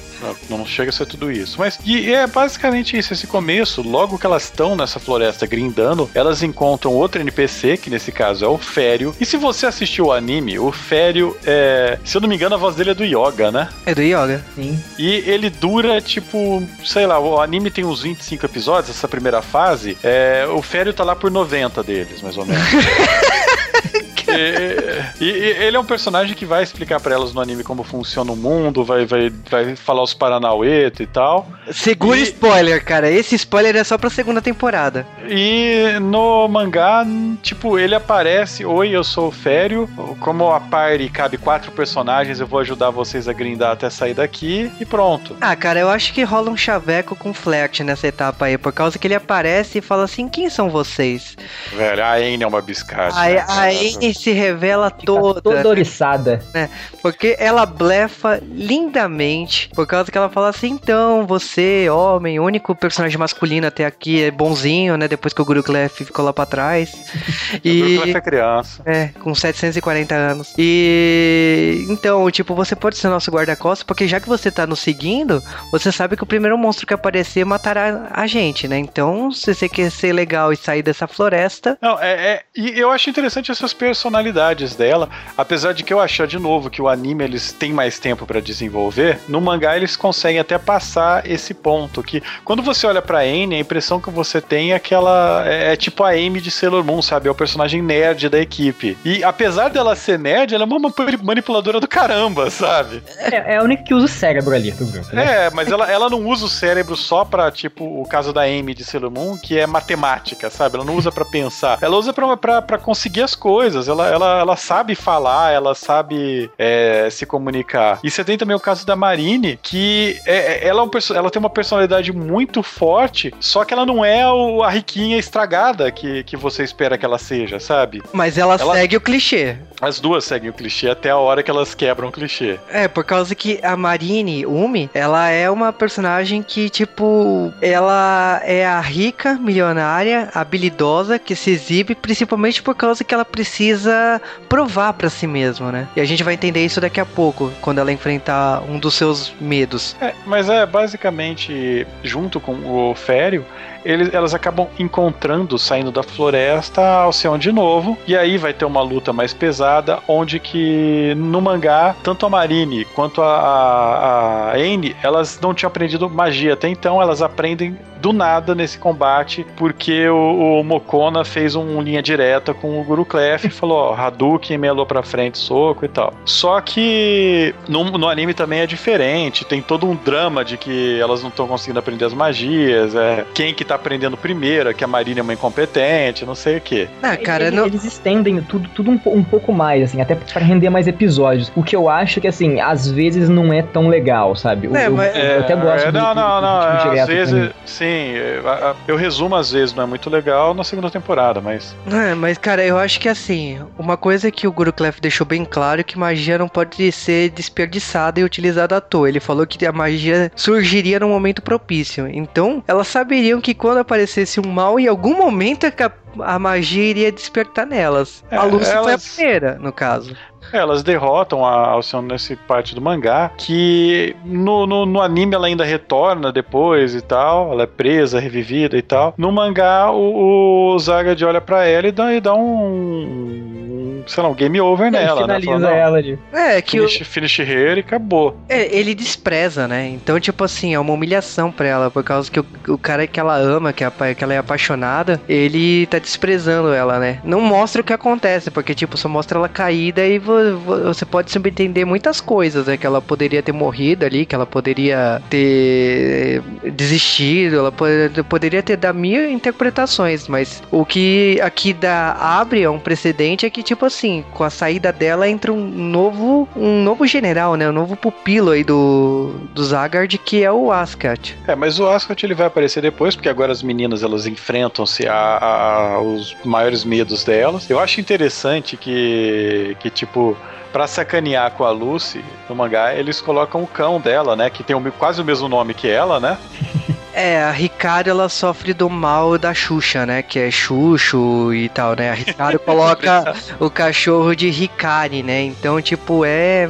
Não, chega a ser tudo isso. Mas e é basicamente isso, esse começo. Logo que elas estão nessa floresta grindando, elas encontram outro NPC, que nesse caso é o Fério. E se você assistiu o anime, o Fério é. Se eu não me engano, a voz dele é do Yoga, né? É do Yoga. Sim. E ele dura, tipo, sei lá, o anime tem uns 25 episódios, essa primeira fase. É, o Fério tá lá por 90 deles, mais ou menos. E, e- ele é um personagem que vai explicar pra elas no anime como funciona o mundo, vai, vai, vai falar os Paranauê e tal. Segura E- spoiler, cara. Esse spoiler é só pra segunda temporada. E no mangá, tipo, ele aparece: Oi, eu sou o Fério. Como a party cabe quatro personagens, eu vou ajudar vocês a grindar até sair daqui e pronto. Ah, cara, eu acho que rola um chaveco com flerte nessa etapa aí, por causa que ele aparece e fala assim: quem são vocês? Velho, a Anne é uma biscate. Aí né, a? Anne se revela Fica toda. toda oriçada. Porque ela blefa lindamente. Por causa que ela fala assim: então, você, homem, o único personagem masculino até aqui é bonzinho, né? Depois que o Guru Clef ficou lá pra trás. O grupo e. é criança. É, com 740 anos. E. Então, tipo, você pode ser nosso guarda-costas, porque já que você tá nos seguindo, você sabe que o primeiro monstro que aparecer matará a gente, né? Então, se você quer ser legal e sair dessa floresta. Não, é, é- E eu acho interessante essas personalidades dela. Apesar de que eu achar de novo que o anime eles têm mais tempo pra desenvolver, no mangá eles conseguem até passar esse ponto. Que quando você olha pra Anne, a impressão que você tem é que ela é, é tipo a Amy de Sailor Moon, sabe? É o personagem nerd da equipe. E apesar dela ser nerd, ela é uma mani- manipuladora do caramba, sabe? É, é a única que usa o cérebro ali do grupo. Né? É, mas ela, ela não usa o cérebro só pra, tipo, o caso da Amy de Sailor Moon, que é matemática, sabe? Ela não usa pra pensar. Ela usa pra, pra, pra conseguir as coisas. Ela, ela, ela sabe falar, ela sabe é, se comunicar. E você tem também o caso da Marine, que é, é- ela, é um ela tem uma personalidade muito forte, só que ela não é o- a riquinha estragada que, que você espera que ela seja, sabe? Mas ela, Ela- segue o clichê. As duas seguem o clichê até a hora que elas quebram o clichê. É, por causa que a Marine Umi, ela é uma personagem que, tipo, ela é a rica, milionária, habilidosa, que se exibe principalmente por causa que ela precisa provar pra si mesma, né? E a gente vai entender isso daqui a pouco, quando ela enfrentar um dos seus medos. É, mas é basicamente junto com o Fério, eles, elas acabam encontrando, saindo da floresta, Alceon de novo. E aí vai ter uma luta mais pesada, onde que no mangá, tanto a Marine quanto a, a, a Anne, elas não tinham aprendido magia até então, elas aprendem do nada nesse combate, porque o, o Mokona fez um linha direta com o Guru Clef e falou, ó, Hadouken, melou pra frente, soco e tal. Só que no, no anime também é diferente, tem todo um drama de que elas não estão conseguindo aprender as magias, é quem que tá aprendendo primeiro, que a Marina é uma incompetente, não sei o que. Ah, cara, eles, não... eles estendem tudo, tudo um, um pouco mais, assim, até pra render mais episódios. O que eu acho que, assim, às vezes não é tão legal, sabe? Eu, É, eu- mas- eu até gosto É, do, não, do- não, do não. ritmo Às vezes, sim, eu resumo às vezes, não é muito legal na segunda temporada, mas. É, mas cara, eu acho que assim, uma coisa que o Guru Clef deixou bem claro é que magia não pode ser desperdiçada e utilizada à toa. Ele falou que a magia surgiria num momento propício. Então, elas saberiam que quando aparecesse um mal, em algum momento a, ca- a magia iria despertar nelas. É, a Lucy foi a elas- primeira, no caso. Elas derrotam a Alcyon nesse parte do mangá, que no, no, no anime ela ainda retorna depois e tal, ela é presa, revivida e tal. No mangá, o, o Zagad olha pra ela e dá, e dá um, um sei lá, um game over Ele nela, né? finaliza Fala, não, ela ali. É, que o, Finish, finish here e acabou. é, ele despreza, né? Então, tipo assim, é uma humilhação pra ela, por causa que o, o cara que ela ama, que, é que ela é apaixonada, ele tá desprezando ela, né? Não mostra o que acontece, porque, tipo, só mostra ela caída e vo- vo- você pode subentender muitas coisas, né? Que ela poderia ter morrido ali, que ela poderia ter desistido, ela po- poderia ter dado mil interpretações, mas o que aqui dá, abre um precedente é que, tipo assim, com a saída dela entra um novo, um novo general, né? Um novo pupilo aí do, do Zagard, que é o Askat. É, mas o Ascot ele vai aparecer depois, porque agora as meninas elas enfrentam-se a, a- aos maiores medos delas. Eu acho interessante que, que tipo, pra sacanear com a Lucy no mangá, eles colocam o cão dela, né? Que tem o- quase o mesmo nome que ela, né? É, a Ricardo ela sofre do mal da Xuxa, né? Que é Xuxo e tal, né? A Ricardo coloca o cachorro de Ricari, né? Então, tipo, é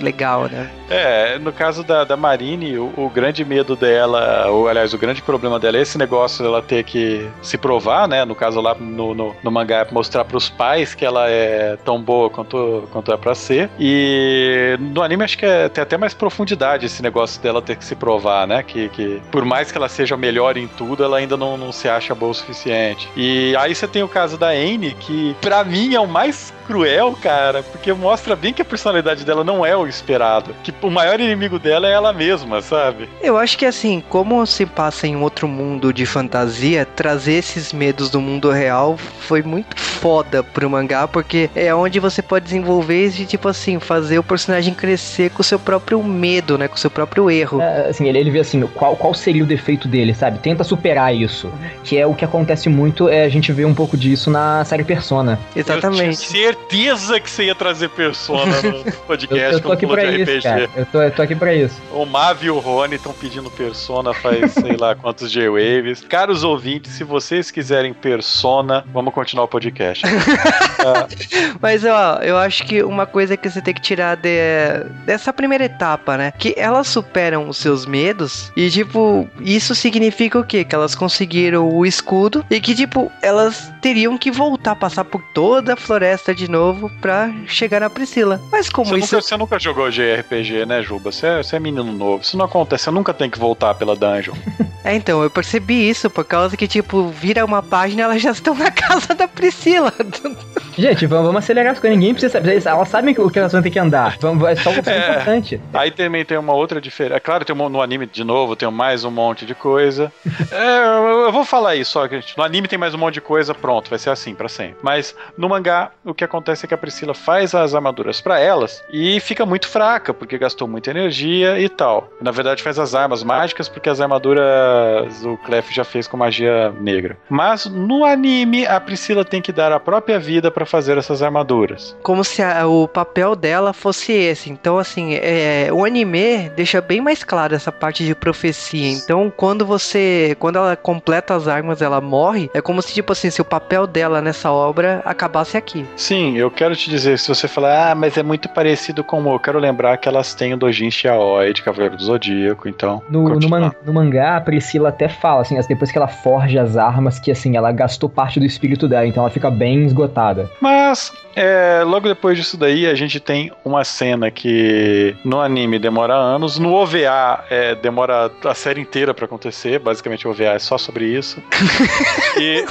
legal, né? É, no caso da, da Marine, o, o grande medo dela, ou aliás, o grande problema dela é esse negócio dela ter que se provar, né? No caso lá no, no, no mangá, é mostrar pros pais que ela é tão boa quanto, quanto é pra ser. E no anime acho que é, tem até mais profundidade esse negócio dela ter que se provar, né? Que, que por mais que ela seja melhor em tudo, ela ainda não, não se acha boa o suficiente. E aí você tem o caso da Anne, que pra mim é o mais cruel, cara, porque mostra bem que a personalidade dela não é o esperado. Que o maior inimigo dela é ela mesma, sabe? Eu acho que assim, como se passa em um outro mundo de fantasia, trazer esses medos do mundo real foi muito foda pro mangá, porque é onde você pode desenvolver de tipo assim, fazer o personagem crescer com o seu próprio medo, né? Com o seu próprio erro. É, assim, ele, ele vê assim, qual, qual seria o defeito dele, sabe? Tenta superar isso. Que é o que acontece muito, é a gente vê um pouco disso na série Persona. Exatamente. Eu tinha certeza que você ia trazer Persona no Eu, podcast eu tô quando aqui falou pra de isso, RPG. cara. Eu tô, eu tô aqui pra isso. O Mav e o Rony estão pedindo Persona faz sei lá quantos J-Waves. Caros ouvintes, se vocês quiserem Persona, vamos continuar o podcast. Mas ó, eu acho que uma coisa que você tem que tirar de- dessa primeira etapa, né? Que elas superam os seus medos e, tipo, isso significa o quê? Que elas conseguiram o escudo e que, tipo, elas teriam que voltar a passar por toda a floresta de novo pra chegar na Priscila. Mas como Você isso. nunca, você nunca jogou JRPG, né, Juba? Você é, você é menino novo. Isso não acontece. Você nunca tem que voltar pela dungeon. É, então, eu percebi isso por causa que, tipo, vira uma página elas já estão na casa da Priscila. Gente, vamos, vamos acelerar as coisas. Ninguém precisa saber. Elas sabem o que elas vão ter que andar. Vamos, é só uma coisa É. importante. Aí também tem uma outra diferença. É claro, tem um, no anime, de novo, tem mais um monte de coisa. É, eu, eu vou falar isso, só que no anime tem mais um monte de coisa, pronto, vai ser assim pra sempre. Mas no mangá, o que acontece é que a Priscila faz as armaduras pra elas e fica muito fraca, porque gastou muita energia e tal. Na verdade, faz as armas mágicas, porque as armaduras o Clef já fez com magia negra. Mas no anime, a Priscila tem que dar a própria vida pra fazer essas armaduras. como se a- o papel dela fosse esse. Então, assim, é, o anime deixa bem mais claro essa parte de profecia. Então, quando você. Quando ela completa as armas, ela morre. É como se, tipo assim, se o papel dela nessa obra acabasse aqui. Sim, eu quero te dizer, se você falar, ah, mas é muito parecido com o. Eu quero lembrar que elas têm o Dojin Xiaoi de Cavaleiro do Zodíaco, então. No, no, man- no mangá, a Priscila até fala, assim, depois que ela forja as armas, que assim, ela gastou parte do espírito dela, então ela fica bem esgotada. Mas, é, logo depois disso daí, a gente tem uma cena que no anime demora anos, no OVA é, demora a série inteira pra acontecer, basicamente o OVA é só sobre isso. e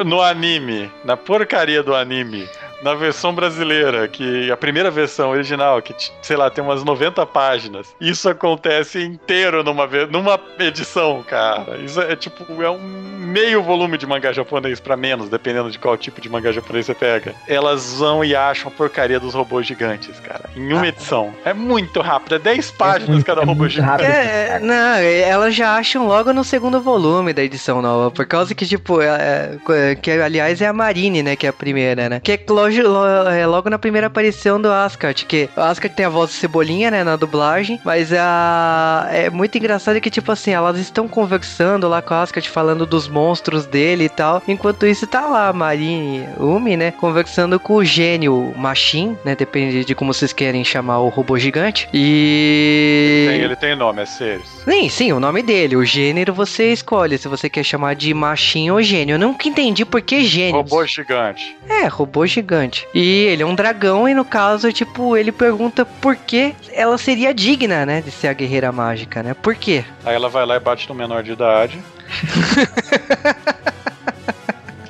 é, no anime, na porcaria do anime, na versão brasileira, que a primeira versão original, que sei lá, tem umas 90 páginas, isso acontece inteiro numa, numa edição, cara. Isso é tipo, é um meio volume de mangá japonês pra menos, dependendo de qual tipo de mangá japonês você pega. Elas vão e acham a porcaria dos robôs gigantes, cara, em uma edição. É muito rápido, é 10 páginas muito- cada é robô gigante. rápido. É, não, elas já acham logo no segundo volume da edição nova. Por causa que, tipo, é, é, que aliás é a Marine, né? Que é a primeira, né? Que é logo, é logo na primeira aparição do Ascart. Que o Ascart tem a voz de cebolinha, né? Na dublagem. Mas a, é muito engraçado que, tipo assim, elas estão conversando lá com o Ascart, falando dos monstros dele e tal. Enquanto isso, tá lá a Marine Umi, né? Conversando com o gênio Machine, né? Depende de como vocês querem chamar o robô gigante. E. Tem, ele tem nome, é Ceres. Sim, sim, o nome dele. O gênero você escolhe, se você quer chamar de machinho ou gênio. Eu nunca entendi por que gênio. Robô gigante. É, robô gigante. Gigante. E ele é um dragão e no caso, tipo, ele pergunta por que ela seria digna, né, de ser a guerreira mágica, né? Por quê? Aí ela vai lá e bate no menor de idade.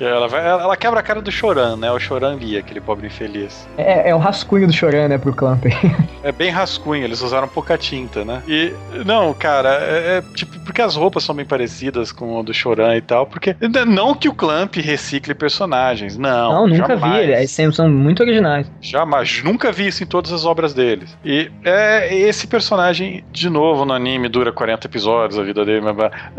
Que ela, vai- ela ela quebra a cara do Choran, né? O Choran via, aquele pobre infeliz. É, é o rascunho do Choran, né, pro Clamp. É bem rascunho, eles usaram pouca tinta, né? E, não, cara, é, é tipo, porque as roupas são bem parecidas com o do Choran e tal, porque não que o Clamp recicle personagens, não. Não, nunca jamais. vi. Eles são- são muito originais. Jamais, nunca vi isso em todas as obras deles. E é, esse personagem, de novo, no anime dura 40 episódios a vida dele.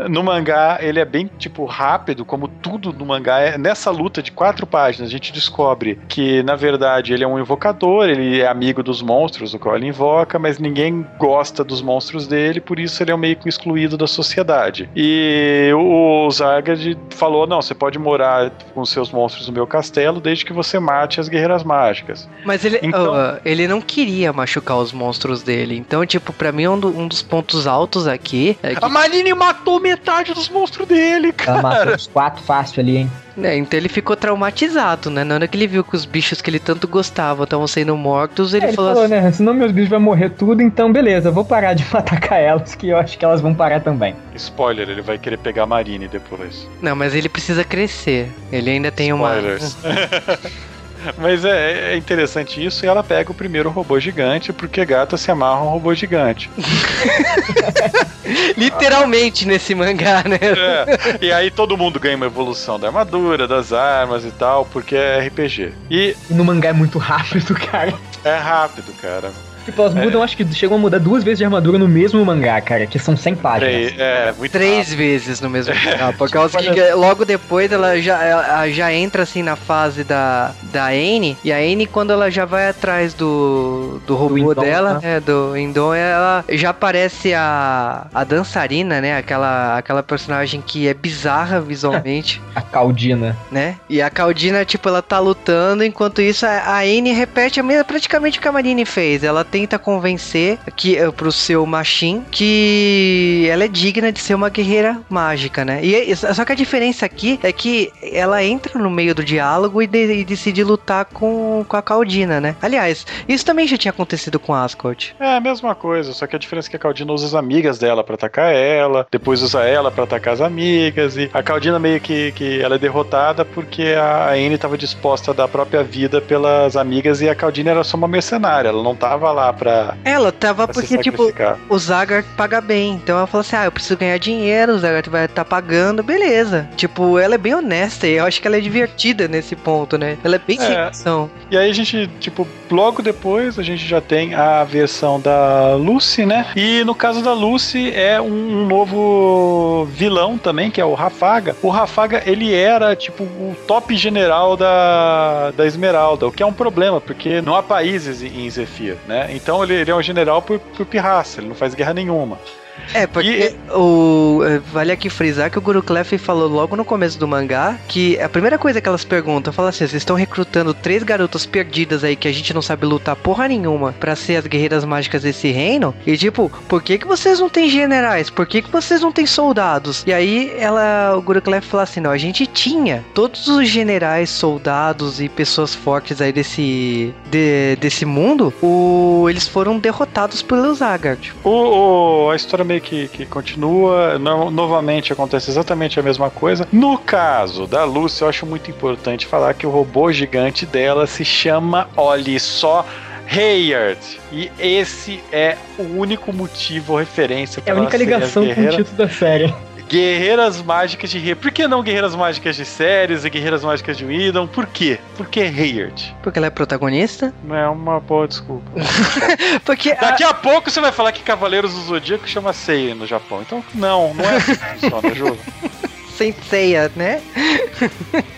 No mangá, ele é bem, tipo, rápido, como tudo no mangá. É, nessa luta de quatro páginas, a gente descobre que, na verdade, ele é um invocador, ele é amigo dos monstros, o qual ele invoca, mas ninguém gosta dos monstros dele, por isso ele é meio que excluído da sociedade. E o Zagad falou: não, você pode morar com seus monstros no meu castelo, desde que você mate as guerreiras mágicas. Mas ele, Então- ele não queria machucar os monstros dele. Então, tipo, pra mim, um, do- um dos pontos altos aqui é que. A Marine matou metade dos monstros dele, Ela cara. matou os quatro fácil ali, hein? Né, então ele ficou traumatizado, né? Na hora que ele viu que os bichos que ele tanto gostava estavam sendo mortos, ele, É, ele falou, falou, assim. né? Senão meus bichos vão morrer tudo, então beleza, vou parar de atacar elas, que eu acho que elas vão parar também. Spoiler, ele vai querer pegar a Marine depois. Não, mas ele precisa crescer. Ele ainda tem uma. Mas é, é interessante isso e ela pega o primeiro robô gigante, porque gata se amarra um robô gigante. Literalmente nesse mangá, né? É, e aí todo mundo ganha uma evolução da armadura, das armas e tal, porque é RPG. E E no mangá é muito rápido, cara. é rápido, cara. Tipo, elas mudam, acho que chegam a mudar duas vezes de armadura no mesmo mangá, cara, que são 100 páginas. Três- É, muito Três vezes no mesmo mangá. Por causa que logo depois ela já, ela já entra assim na fase da, da Anne. E a Anne, quando ela já vai atrás do, do robô Indon, dela, né? é, do Indon, ela já aparece a, a dançarina, né? Aquela, aquela personagem que é bizarra visualmente. A Caldina. né? E a Caldina, tipo, ela tá lutando, enquanto isso a, a Anne repete a mesma, praticamente o que a Marine fez. Ela tenta convencer que, eh, pro seu Machin que ela é digna de ser uma guerreira mágica, né? E, e- só que a diferença aqui é que ela entra no meio do diálogo e, de- e decide lutar com, com a Caldina, né? Aliás, isso também já tinha acontecido com Ascot. É a mesma coisa, só que a diferença é que a Caldina usa as amigas dela pra atacar ela, depois usa ela pra atacar as amigas, e a Caldina meio que, que ela é derrotada porque a Anne tava disposta a dar a própria vida pelas amigas e a Caldina era só uma mercenária, ela não tava lá pra, Ela tava pra porque, tipo, o Zagart paga bem. Então ela falou assim: ah, eu preciso ganhar dinheiro, o Zagart vai estar pagando, beleza. Tipo, ela é bem honesta e eu acho que ela é divertida nesse ponto, né? Ela é bem sem É. noção. E aí a gente, tipo, logo depois a gente já tem a versão da Lucy, né? E no caso da Lucy é um, um novo vilão também, que é o Rafaga. O Rafaga, ele era, tipo, o top general da, da Esmeralda, o que é um problema, porque não há países em Zephyr, né? Então ele, ele é um general por, por pirraça, ele não faz guerra nenhuma. É, porque o. é, Vale aqui frisar que o Guru Clef falou logo no começo do mangá que a primeira coisa que elas perguntam, fala assim: vocês estão recrutando três garotas perdidas aí que a gente não sabe lutar porra nenhuma pra ser as guerreiras mágicas desse reino? E tipo, por que que vocês não têm generais? Por que que vocês não têm soldados? E aí ela, o Guru Clef fala assim: não, a gente tinha todos os generais, soldados e pessoas fortes aí desse de- desse mundo, o, eles foram derrotados pelo Zagart. O, o- a história meio que, que continua, no- novamente acontece exatamente a mesma coisa. No caso da Lucy, eu acho muito importante falar que o robô gigante dela se chama, olhe só, Hayard. E esse é o único motivo ou referência É para a única ligação com o título da série. Guerreiras Mágicas de Hayard. Por que não Guerreiras Mágicas de Séries e Guerreiras Mágicas de Widom? Por quê? Por que Hayard? Porque ela é protagonista? Não é uma boa desculpa. Porque a- Daqui a pouco você vai falar que Cavaleiros do Zodíaco chama Seiya no Japão. Então, não, não é assim que funciona o jogo. Senseiya, né?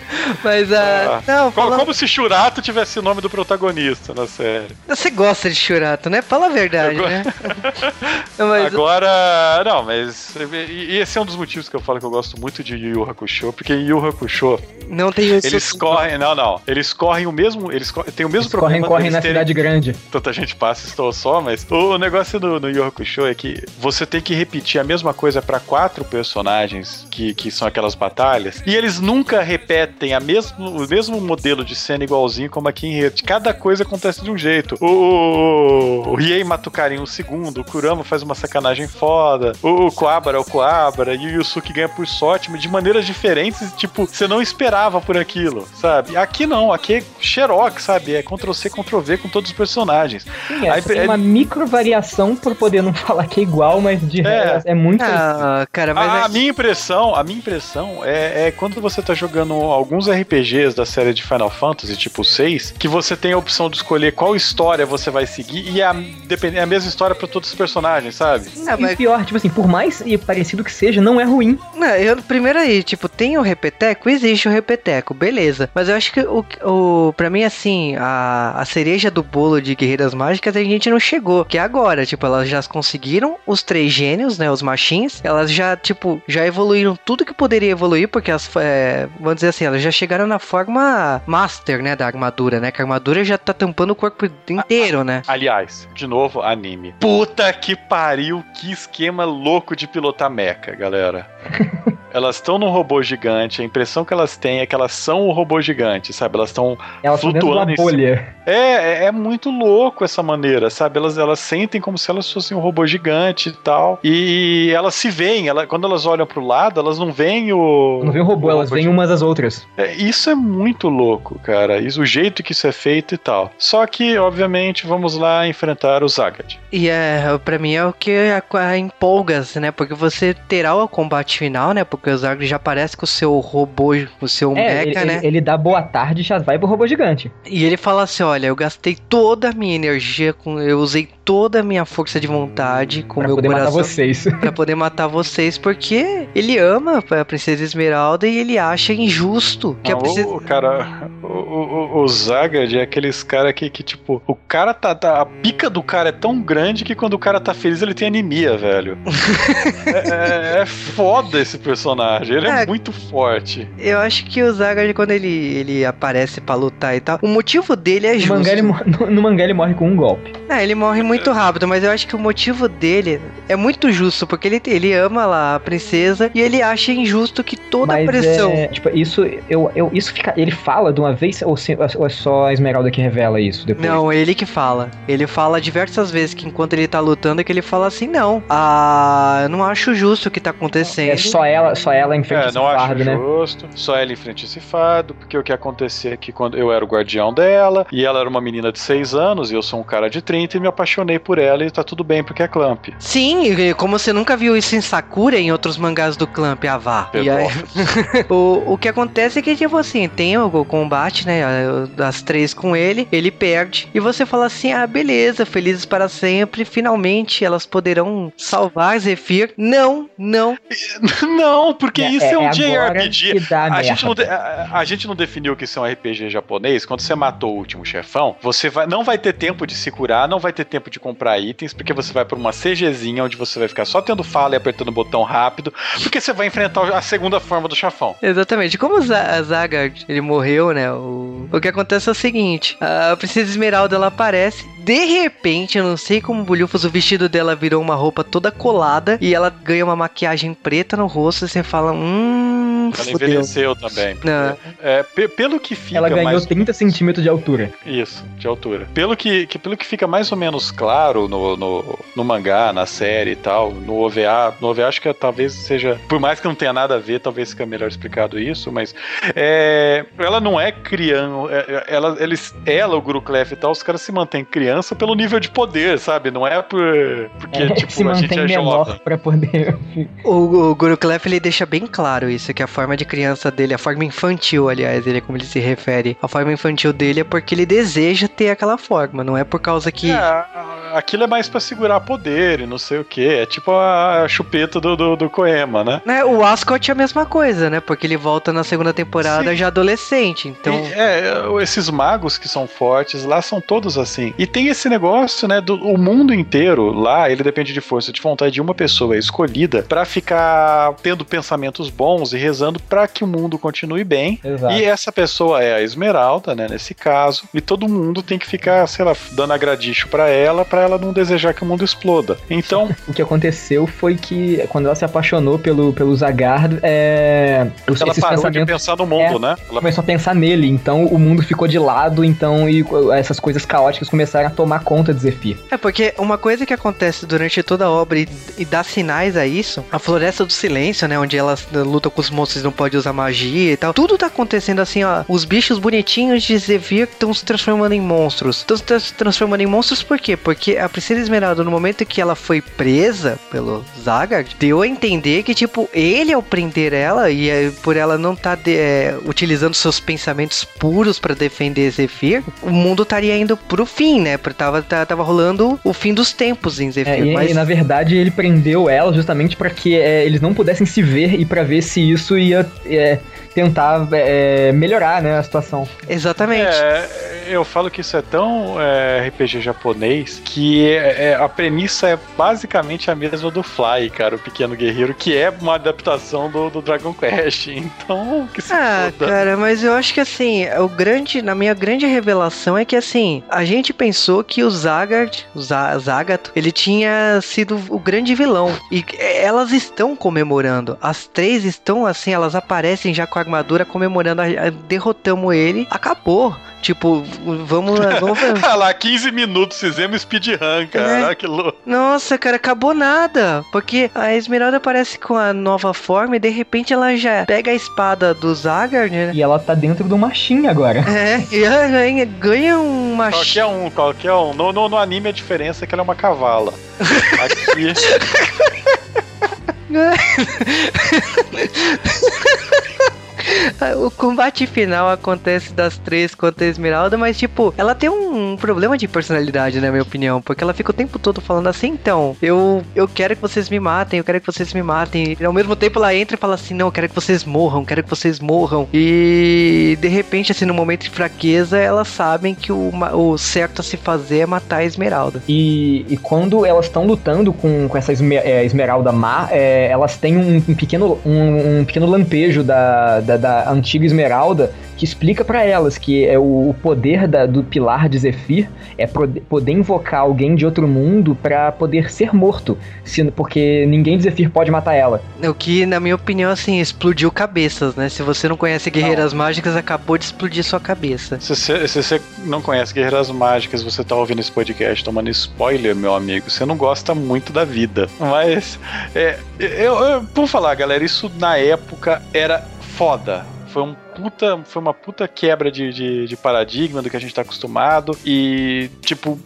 Mas a. Ah. não, Como, fala... como se Churato tivesse o nome do protagonista na série. Você gosta de Churato, né? Fala a verdade, Eu go- né? Mas, Agora, não, mas e esse é um dos motivos que eu falo que eu gosto muito de Yu Yu Hakusho, porque em Yu Hakusho, não tem isso. eles correm, não, não, eles correm o mesmo, eles co- têm o mesmo Eles correm, problema correm deles na terem- cidade grande. tanta gente passa, estou só, mas o negócio no, no Yu Hakusho é que você tem que repetir a mesma coisa pra quatro personagens que, que são aquelas batalhas, e eles nunca repetem tem a mesmo, o mesmo modelo de cena igualzinho como aqui em Heart. Cada coisa acontece de um jeito. O, o, o Riei mata o em um segundo, o Kurama faz uma sacanagem foda, o, o Coabra é o Coabra, e o Yusuke ganha por sorte, mas de maneiras diferentes, tipo, você não esperava por aquilo, sabe? Aqui não, aqui é Xerox, sabe? É Ctrl-C, Ctrl-V com todos os personagens. Sim, é, Aí, tem é- uma micro variação por poder não falar que é igual, mas de regra é muito Ah, cara, mas A, a é- minha impressão, a minha impressão é, é quando você tá jogando alguns RPGs da série de Final Fantasy, tipo 6, que você tem a opção de escolher qual história você vai seguir e é a, é a mesma história pra todos os personagens, sabe? Não, E o mas- pior, tipo assim, por mais parecido que seja, não é ruim. Não, eu, primeiro aí, tipo, tem o repeteco? Existe o repeteco, beleza. Mas eu acho que o, o pra mim, assim, a, a cereja do bolo de Guerreiras Mágicas a gente não chegou. Que é agora, tipo, elas já conseguiram os três gênios, né, os machins. Elas já, tipo, já evoluíram tudo que poderia evoluir, porque elas, é, vamos dizer assim, elas já chegaram na forma master, né, da armadura, né? Que a armadura já tá tampando o corpo inteiro, né? Aliás, de novo, anime. Puta que pariu, que esquema louco de pilotar mecha, galera. elas estão num robô gigante, a impressão que elas têm é que elas são o robô gigante, sabe? Elas estão Flutuando em bolha. É, é, é muito louco essa maneira, sabe? Elas, elas sentem como se elas fossem um robô gigante e tal. E elas se veem, ela, quando elas olham pro lado, elas não veem o. Não vem o robô, elas vêm umas às outras. É, isso é muito louco, cara. Isso, o jeito que isso é feito e tal. Só que, obviamente, vamos lá enfrentar o Zagad. E é, pra mim é o que a, a empolga-se, né? Porque você terá o combate final, né? Porque o Zagre já aparece com o seu robô, o seu É, mecha, ele, né? ele, ele dá boa tarde e já vai pro robô gigante. E ele fala assim: olha, eu gastei toda a minha energia, com, eu usei toda a minha força de vontade com o Pra meu poder matar coração vocês. pra poder matar vocês, porque ele ama a Princesa Esmeralda e ele acha injusto que a Ah, princesa. o cara, o, o, o Zagad é aqueles cara que, que, tipo, o cara tá, tá- A pica do cara é tão grande que quando o cara tá feliz ele tem anemia, velho. é, é- é foda esse personagem. Ele é, É. muito forte. Eu acho que o Zagard, quando ele, ele aparece pra lutar e tal, o motivo dele é No justo. mangá, ele, no, no mangá ele morre com um golpe. É, ele morre muito rápido, mas eu acho que o motivo dele é muito justo, porque ele, ele ama lá a princesa e ele acha injusto que toda a Mas pressão. é, tipo, isso, eu, eu, isso fica. Ele fala de uma vez ou, se- ou é só a Esmeralda que revela isso depois? Não, ele que fala. Ele fala diversas vezes que enquanto ele tá lutando é que ele fala assim, não. Ah, eu não acho justo o que tá acontecendo. É só ela, só ela em frente É, não acho fardo, né? justo. Só ela em frente a esse fardo, porque o que acontecia é que quando eu era o guardião dela, e ela era uma menina de 6 anos, e eu sou um cara de 30, e me apaixonei por ela, e tá tudo bem, porque é Clamp. Sim, e como você nunca viu isso em Sakura em outros mangás do Clamp, Avá. E aí, o, o que acontece é que, tipo assim, tem o, combate, né? Das três com ele, ele perde. E você fala assim: ah, beleza, felizes para sempre. Finalmente elas poderão salvar Zephyr. Não, não. não, porque É- isso é, é um JRPG. A gente, não a, a gente não definiu que isso é um RPG japonês. Quando você matou o último chefão, você vai, não vai ter tempo de se curar, não vai ter tempo de comprar itens, porque você vai pra uma CGzinha onde você vai ficar só tendo fala e apertando o botão rápido, porque você vai enfrentar a segunda forma do chefão. Exatamente. Como Za- Zagard, ele morreu, né? O, o que acontece é o seguinte: a Princesa Esmeralda ela aparece. De repente, eu não sei como bulhufas, o vestido dela virou uma roupa toda colada e ela ganha uma maquiagem preta no rosto e você fala: Hum, Ela fudeu. envelheceu também. É, pe- pelo que fica Ela ganhou mais 30 centímetros de altura. Isso, de altura. Pelo que, que- pelo que fica mais ou menos claro no, no, no mangá, na série e tal, no OVA, no OVA acho que talvez seja, por mais que não tenha nada a ver, talvez fica melhor explicado isso, mas é, ela não é criança, é- é- ela, eles, ela, o Guru Clef e tal, os caras se mantêm criança pelo nível de poder, sabe? Não é por, porque, É, tipo, se a gente é menor jovem. pra poder. O, o Guru Clef ele deixa bem claro isso, que a forma de criança dele, a forma infantil, aliás, ele é como ele se refere, a forma infantil dele é porque ele deseja ter aquela forma, não é por causa que. É, aquilo é mais pra segurar poder e não sei o que. É tipo a chupeta do, do, do Koema, né? Né, o Ascot é a mesma coisa, né? Porque ele volta na segunda temporada Sim. já adolescente. Então. E, é, esses magos que são fortes lá são todos assim. E tem esse negócio, né, do o mundo inteiro lá, ele depende de força de vontade de uma pessoa escolhida pra ficar tendo pensamentos bons e rezando pra que o mundo continue bem. Exato. E essa pessoa é a Esmeralda, né, nesse caso, e todo mundo tem que ficar, sei lá, dando agradicho pra ela pra pra ela não desejar que o mundo exploda. Então, O que aconteceu foi que quando ela se apaixonou pelo, pelo Zagard, é, os, ela parou de pensar no mundo, É. né? Ela começou a pensar nele, então o mundo ficou de lado, então e essas coisas caóticas começaram a tomar conta de Zephyr. É porque uma coisa que acontece durante toda a obra e, e dá sinais a isso, a Floresta do Silêncio, né, onde elas lutam com os monstros e não pode usar magia e tal, tudo tá acontecendo assim, ó, os bichos bonitinhos de Zephyr estão se transformando em monstros. Estão se trans- transformando em monstros por quê? Porque a Princesa Esmeralda, no momento que ela foi presa pelo Zagard, deu a entender que, tipo, ele ao prender ela e é, por ela não estar utilizando seus pensamentos puros pra defender Zephyr, o mundo estaria indo pro fim, né? Porque tava, tá- tava rolando o fim dos tempos em Zephyr. É, e, mas... e, na verdade ele prendeu ela justamente para que é, eles não pudessem se ver e para ver se isso ia é, tentar é, melhorar né, a situação. Exatamente. É, eu falo que isso é tão é, RPG japonês que é- é- a premissa é basicamente a mesma do Fly, cara, o Pequeno Guerreiro, que é uma adaptação do, do Dragon Quest. Então, que se Ah, foda. cara, mas eu acho que assim, o grande, na minha grande revelação é que assim, a gente pensou que o Zagard, o Za- Zagato, ele tinha sido o grande vilão. E elas estão comemorando. As três estão assim, elas aparecem já com a armadura comemorando, a- a- derrotamos ele, acabou. Tipo, vamos, vamos Ah lá, 15 minutos, fizemos speedrun, cara. É. Olha que louco. Nossa, cara, acabou nada. Porque a Esmeralda aparece com a nova forma e de repente ela já pega a espada do Zagard, né? E ela tá dentro do machinho agora. É, e ela ganha, ganha uma Qualquer um, qualquer um. No, no, no anime a diferença é que ela é uma cavala. Aqui. O combate final acontece das três contra a Esmeralda, mas tipo, ela tem um problema de personalidade, na minha opinião, porque ela fica o tempo todo falando assim, então, eu, eu quero que vocês me matem, eu quero que vocês me matem. E ao mesmo tempo ela entra e fala assim, não, eu quero que vocês morram, quero que vocês morram. E de repente, assim, no momento de fraqueza, elas sabem que o, o certo a se fazer é matar a Esmeralda. E, e quando elas estão lutando com, com essa é, esmeralda má, é, elas têm um, um pequeno, um, um pequeno lampejo da, da, da antiga esmeralda que explica pra elas que é o, o poder da- do pilar de Zephyr é poder invocar alguém de outro mundo pra poder ser morto, se- porque ninguém de Zephyr pode matar ela. O que, na minha opinião, assim, explodiu cabeças, né? Se você não conhece Guerreiras Mágicas, acabou de explodir sua cabeça. Se você, se você não conhece Guerreiras Mágicas, você tá ouvindo esse podcast tomando spoiler, meu amigo, você não gosta muito da vida. Mas, é, eu, eu, por falar, galera, isso na época era foda. Foi um puta, foi uma puta quebra de, de, de paradigma do que a gente tá acostumado. E, tipo,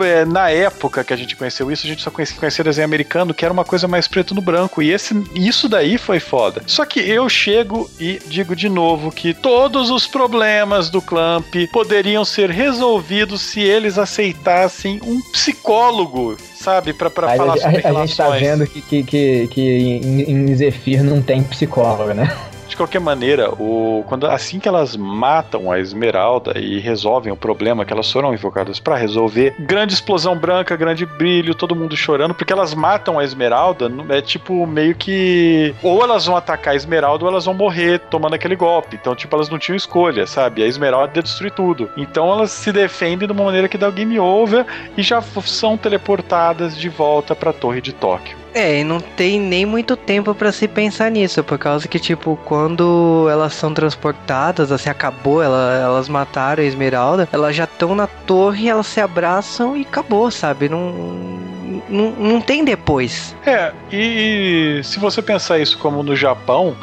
é, na época que a gente conheceu isso, a gente só conhecia, conhecia desenho americano, que era uma coisa mais preto no branco. E esse, isso daí foi foda. Só que eu chego e digo de novo que todos os problemas do Clamp poderiam ser resolvidos se eles aceitassem um psicólogo. Sabe, pra, pra falar a, sobre a- a gente tá vendo que, que, que, que em, em Zephyr não tem psicólogo, né? De qualquer maneira, o, quando, assim que elas matam a Esmeralda e resolvem o problema que elas foram invocadas pra resolver, grande explosão branca, grande brilho, todo mundo chorando, porque elas matam a Esmeralda, é tipo meio que. Ou elas vão atacar a Esmeralda ou elas vão morrer tomando aquele golpe. Então, tipo, elas não tinham escolha, sabe? A Esmeralda destruir tudo. Então elas se defendem de uma maneira que dá o game over e já são teleportadas de volta pra Torre de Tóquio. É, e não tem nem muito tempo pra se pensar nisso, por causa que, tipo, quando elas são transportadas, assim, acabou, ela- elas mataram a Esmeralda, elas já estão na torre, elas se abraçam e acabou, sabe? Não, não, não tem depois. É, e se você pensar isso como no Japão,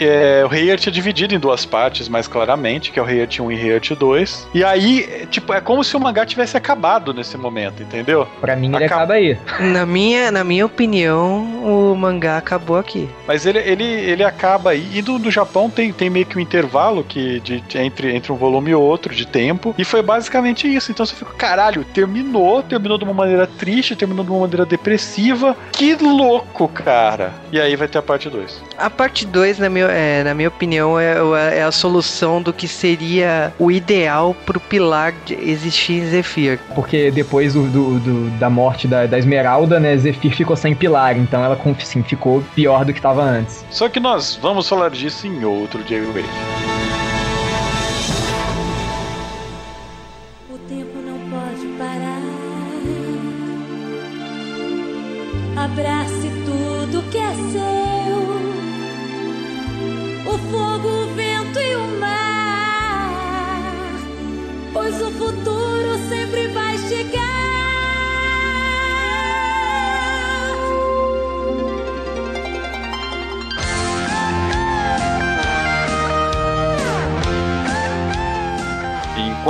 é, o Heart é dividido em duas partes, mais claramente, que é o Heart 1 e Heart 2. E aí, é, tipo, é como se o mangá tivesse acabado nesse momento, entendeu? Pra mim ele Acaba- acaba aí. Na minha, na minha opinião, o mangá acabou aqui. Mas ele, ele, ele acaba aí. E do, do Japão tem, tem meio que um intervalo que de, de- entre, entre um volume e outro de tempo. E foi basicamente isso. Então você fica, caralho, terminou, terminou de uma maneira triste, terminou de uma maneira depressiva. Que louco, cara. E aí vai ter a parte 2. A parte 2, na, minha- é, na minha opinião, é, o- é a solução do que seria o ideal pro pilar de existir em Zephyr. Porque depois do, do- do- da morte da, da Esmeralda, né, Zephyr ficou sem pilar, então ela assim, ficou pior do que tava antes. Só que nós vamos falar disso em outro J-Wave.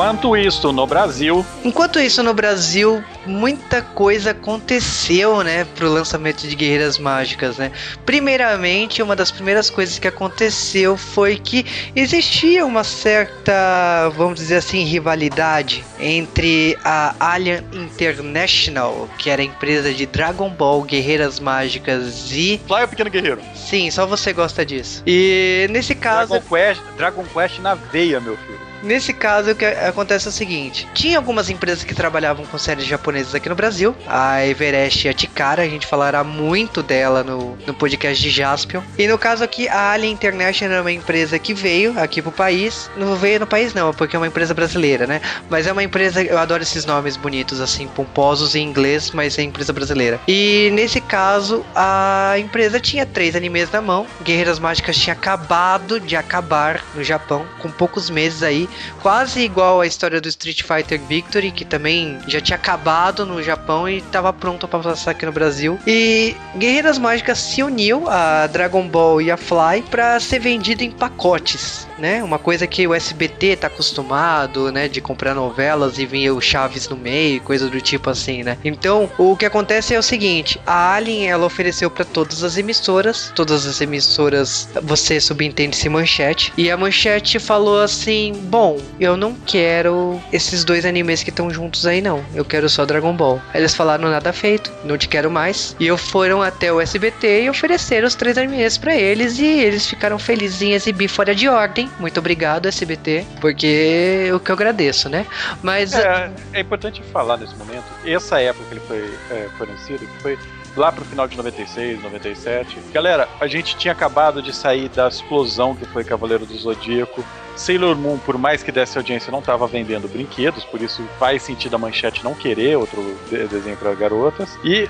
Enquanto isso, no Brasil, Enquanto isso, no Brasil, muita coisa aconteceu, né, pro lançamento de Guerreiras Mágicas, né? Primeiramente, uma das primeiras coisas que aconteceu foi que existia uma certa, vamos dizer assim, rivalidade entre a Alien International, que era a empresa de Dragon Ball, Guerreiras Mágicas e... Fly o Pequeno Guerreiro. Sim, só você gosta disso. E nesse caso... Dragon Quest, Dragon Quest na veia, meu filho. Nesse caso, o que acontece é o seguinte: tinha algumas empresas que trabalhavam com séries japonesas aqui no Brasil, a Everest e a Tikara, a gente falará muito dela no, no podcast de Jaspion. E no caso aqui, a Alien International é uma empresa que veio aqui pro país. Não veio no país, não, porque é uma empresa brasileira, né? Mas é uma empresa, eu adoro esses nomes bonitos, assim, pomposos em inglês, mas é empresa brasileira. E nesse caso, a empresa tinha três animes na mão. Guerreiras Mágicas tinha acabado de acabar no Japão, com poucos meses aí quase igual a história do Street Fighter Victory, que também já tinha acabado no Japão e estava pronto para passar aqui no Brasil. E Guerreiras Mágicas se uniu a Dragon Ball e a Fly para ser vendido em pacotes, né? Uma coisa que o SBT tá acostumado, né, de comprar novelas e vir o Chaves no meio, coisa do tipo assim, né? Então, o que acontece é o seguinte, a Alien ela ofereceu para todas as emissoras, todas as emissoras, você subentende-se manchete, e a manchete falou assim: "Bom, eu não quero esses dois animes que estão juntos aí não. Eu quero só Dragon Ball". Aí Eles falaram nada feito, não te quero mais. E eu foram até o SBT e ofereceram os três animes para eles e eles ficaram felizes em exibir fora de ordem. Muito obrigado SBT, porque eu que eu agradeço, né? Mas É, é importante falar nesse momento, essa época que ele foi é, fornecido, que foi lá pro final de 96, 97. Galera, a gente tinha acabado de sair da explosão que foi Cavaleiro do Zodíaco. Sailor Moon, por mais que desse audiência, não estava vendendo brinquedos, por isso faz sentido a manchete não querer outro de- desenho para garotas. E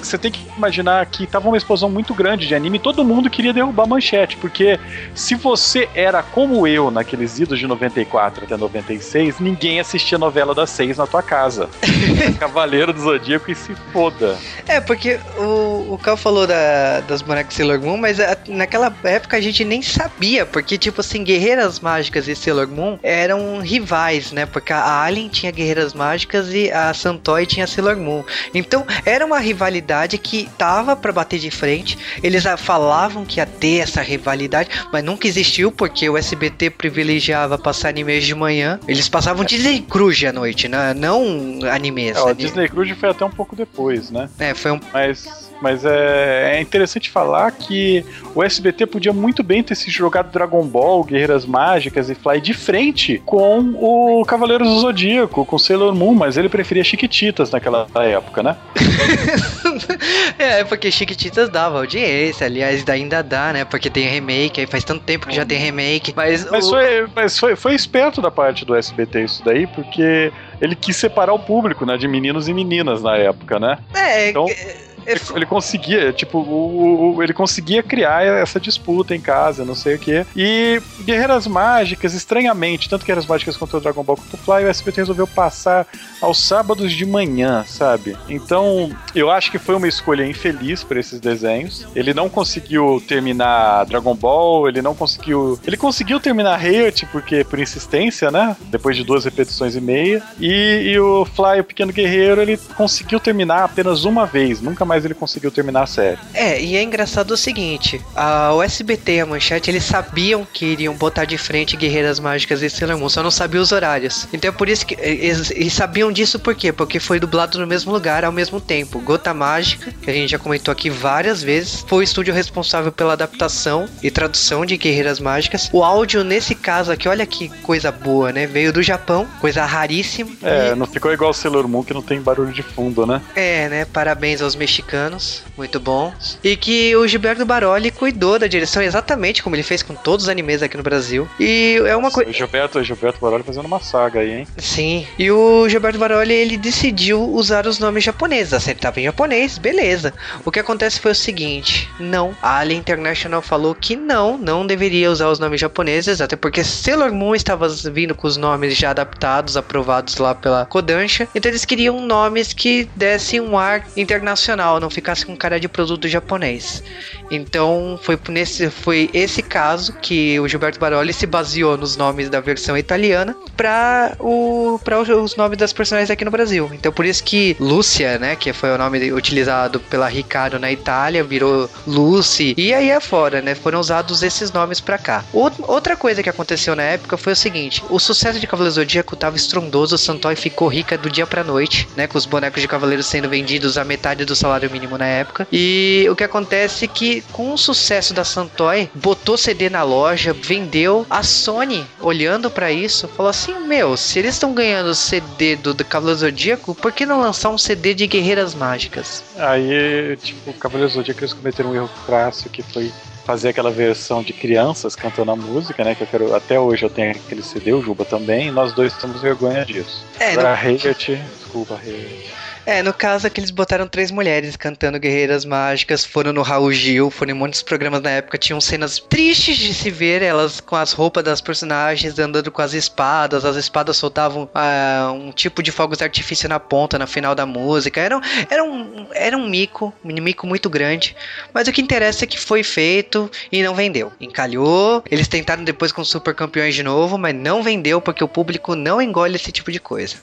você tem que imaginar que tava uma explosão muito grande de anime e todo mundo queria derrubar a manchete, porque se você era como eu naqueles idos de 94 até 96, ninguém assistia novela das seis na tua casa. Cavaleiro do Zodíaco e se foda. É, porque o, o Cal falou da, das bonecas Sailor Moon, mas a- naquela época a gente nem sabia, porque, tipo assim, Guerreiras Mágicas e Sailor Moon eram rivais, né? Porque a Alien tinha Guerreiras Mágicas e a Santoy tinha Sailor Moon. Então, era uma rivalidade que tava pra bater de frente. Eles ah, falavam que ia ter essa rivalidade, mas nunca existiu, porque o SBT privilegiava passar animes de manhã. Eles passavam Disney Cruise à noite, né? não animes. É, o Ani- Disney Cruise foi até um pouco depois, né? É, foi um Mas, mas é, é interessante falar que o SBT podia muito bem ter se jogado Dragon Ball, Guerreiras Mágicas e Fly de frente com o Cavaleiros do Zodíaco, com Sailor Moon, mas ele preferia Chiquititas naquela época, né? é, porque Chiquititas dava audiência, aliás, ainda dá, né? Porque tem remake, aí faz tanto tempo que já tem remake. Mas, Mas, o- foi, mas foi, foi esperto da parte do SBT isso daí, porque ele quis separar o público, né? De meninos e meninas na época, né? É, Então- é, Ele, conseguia, tipo, o, o- ele conseguia criar essa disputa em casa, não sei o quê. E Guerreiras Mágicas, estranhamente, tanto Guerreiras Mágicas quanto o Dragon Ball quanto o Fly, o SBT resolveu passar aos sábados de manhã, sabe? Então, eu acho que foi uma escolha infeliz para esses desenhos. Ele não conseguiu terminar Dragon Ball, ele não conseguiu. Ele conseguiu terminar Heart, porque por insistência, né? Depois de duas repetições e meia. E, e o Fly, o Pequeno Guerreiro, ele conseguiu terminar apenas uma vez, nunca mais ele conseguiu terminar a série. é, e é engraçado o seguinte: a, SBT e a Manchete eles sabiam que iriam botar de frente Guerreiras Mágicas e Sailor Moon, só não sabiam os horários. Então é por isso que. Eles, eles sabiam disso por quê? Porque foi dublado no mesmo lugar ao mesmo tempo. Gota Mágica, que a gente já comentou aqui várias vezes, foi o estúdio responsável pela adaptação e tradução de Guerreiras Mágicas. O áudio, nesse caso aqui, olha que coisa boa, né? Veio do Japão, coisa raríssima. É, não ficou igual o Sailor Moon que não tem barulho de fundo, né? É, né? Parabéns aos mexicanos mexicanos, muito bons. E que o Gilberto Baroli cuidou da direção exatamente como ele fez com todos os animes aqui no Brasil. E é uma coisa. O Gilberto, Gilberto Baroli fazendo uma saga aí, hein? Sim. E o Gilberto Baroli, ele decidiu usar os nomes japoneses. A série tava em japonês, beleza. O que acontece foi o seguinte: não. A Alien International falou que não, não deveria usar os nomes japoneses, até porque Sailor Moon estava vindo com os nomes já adaptados, aprovados lá pela Kodansha. Então eles queriam nomes que dessem um ar internacional, não ficasse com cara de produto japonês. Então foi nesse foi esse caso que o Gilberto Baroli se baseou nos nomes da versão italiana para para os nomes das personagens aqui no Brasil. Então por isso que Lúcia, né, que foi o nome utilizado pela Ricardo na Itália, virou Lucy e aí é fora, né? Foram usados esses nomes para cá. Out- Outra coisa que aconteceu na época foi o seguinte: o sucesso de Cavaleiro Zodíaco tava estrondoso, o Santoy ficou rica do dia pra noite, né? Com os bonecos de Cavaleiros sendo vendidos a metade do salário mínimo na época. E o que acontece é que, com o sucesso da Santoy, botou CD na loja, vendeu. A Sony, olhando pra isso, falou assim: Meu, se eles estão ganhando CD do, do Cavaleiro Zodíaco, por que não lançar um CD de Guerreiras Mágicas? Aí, tipo, o Cavaleiro Zodíaco eles cometeram um erro clássico que foi fazer aquela versão de crianças cantando a música, né? Que eu quero. Até hoje eu tenho aquele CD, o Juba também, e nós dois temos vergonha disso. É, Agora, a Hayat, desculpa, Hayat. É, no caso é que eles botaram três mulheres cantando Guerreiras Mágicas, foram no Raul Gil, foram em muitos programas na época, tinham cenas tristes de se ver, elas com as roupas das personagens, andando com as espadas, as espadas soltavam ah, um tipo de fogos de artifício na ponta, no final da música, era, era, um, era um mico, um mico muito grande, mas o que interessa é que foi feito e não vendeu, encalhou, eles tentaram depois com Super Campeões de novo, mas não vendeu porque o público não engole esse tipo de coisa.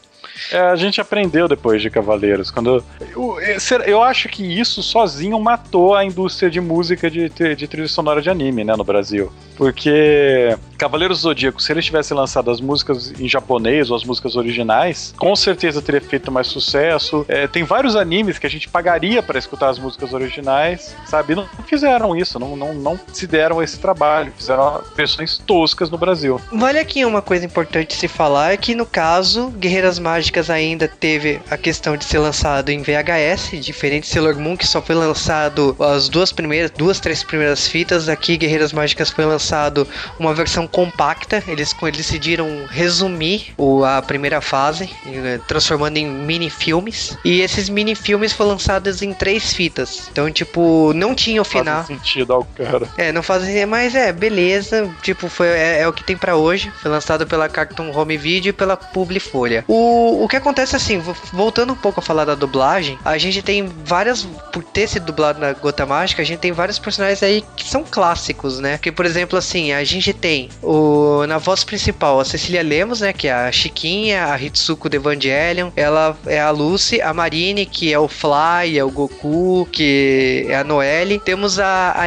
É, a gente aprendeu depois de Cavaleiros. Quando eu, eu- eu acho que isso sozinho matou a indústria de música de, de trilha sonora de anime, né, no Brasil. Porque Cavaleiros do Zodíaco, se eles tivessem lançado as músicas em japonês ou as músicas originais, com certeza teria feito mais sucesso. É, tem vários animes que a gente pagaria para escutar as músicas originais, sabe? Não fizeram isso, não, não, não se deram esse trabalho, fizeram versões toscas no Brasil. Vale aqui uma coisa importante se falar é que no caso, Guerreiras Mágicas ainda teve a questão de ser lançado em VHS, diferente de Sailor Moon que só foi lançado as duas primeiras, duas, três primeiras fitas. Aqui Guerreiras Mágicas foi lançado uma versão compacta. Eles, eles decidiram resumir o, a primeira fase, eh, transformando em mini filmes. E esses mini filmes foram lançados em três fitas. Então, tipo, não tinha o final. Faz sentido ao cara. É, não fazem, mas é, beleza. Tipo, foi, é, é o que tem pra hoje. Foi lançado pela Cartoon Home Video e pela Publifolha. O, o que acontece assim, vo- voltando um pouco a falar da dublagem, a gente tem várias, por ter sido dublado na Gota Mágica, a gente tem vários personagens aí que são clássicos, né? Que, por exemplo, assim, a gente tem o, na voz principal a Cecília Lemos, né? Que é a Chiquinha, a Hitsuko do Evangelion. Ela é a Lucy, a Marine, que é o Fly, é o Goku, que é a Noelle. Temos a, a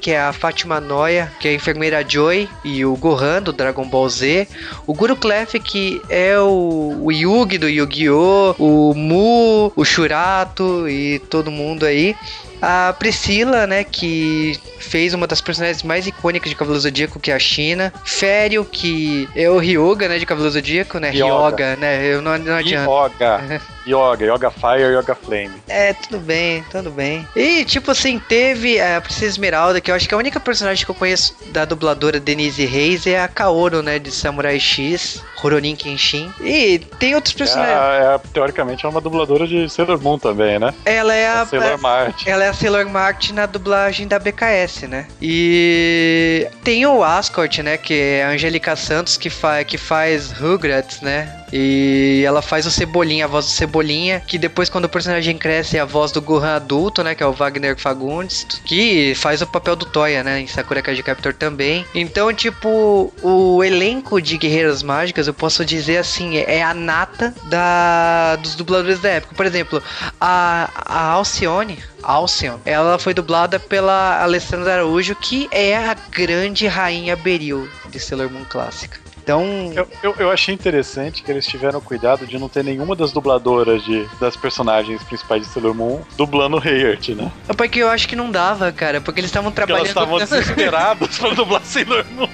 que é a Fátima Noia, que é a enfermeira Joy, e o Gohan do Dragon Ball Z. O Guru Clef, que é o, o Yugi do Yu-Gi-Oh!, o Mu, o Shurato e todo mundo aí. A Priscila, né, que fez uma das personagens mais icônicas de Cavaleiro Zodíaco, que é a China. Fério, que é o Ryoga, né, de Cavaleiro Zodíaco, né? Ryoga. Ryoga, né? Eu não, não adianta. Yoga. Yoga, Yoga Fire, Yoga Flame. É, tudo bem, tudo bem. E, tipo assim, teve a Princesa Esmeralda, que eu acho que a única personagem que eu conheço da dubladora Denise Reis é a Kaoru, né, de Samurai X, Rurouni Kenshin. E tem outros É, personagens. é, teoricamente é uma dubladora de Sailor Moon também, né? Ela é a, A Sailor Mart. ela é a Sailor Mart na dublagem da BKS, né? E tem o Ascot, né? Que é a Angélica Santos que, fa que faz Rugrats, né? E ela faz o Cebolinha, a voz do Cebolinha, que depois quando o personagem cresce é a voz do Gohan adulto, né? Que é o Wagner Fagundes, que faz o papel do Toya, né? Em Sakura Card Captor também. Então, tipo, o elenco de Guerreiras Mágicas, eu posso dizer assim, é a nata da, dos dubladores da época. Por exemplo, a, a Alcione, Alcion, ela foi dublada pela Alessandra Araújo, que é a grande rainha Beril de Sailor Moon clássica. Então, Eu, eu, eu achei interessante que eles tiveram cuidado de não ter nenhuma das dubladoras de, das personagens principais de Sailor Moon dublando Hayert, né? é porque eu acho que não dava, cara, porque eles estavam Porque elas trabalhando. estavam desesperadas pra dublar Sailor Moon.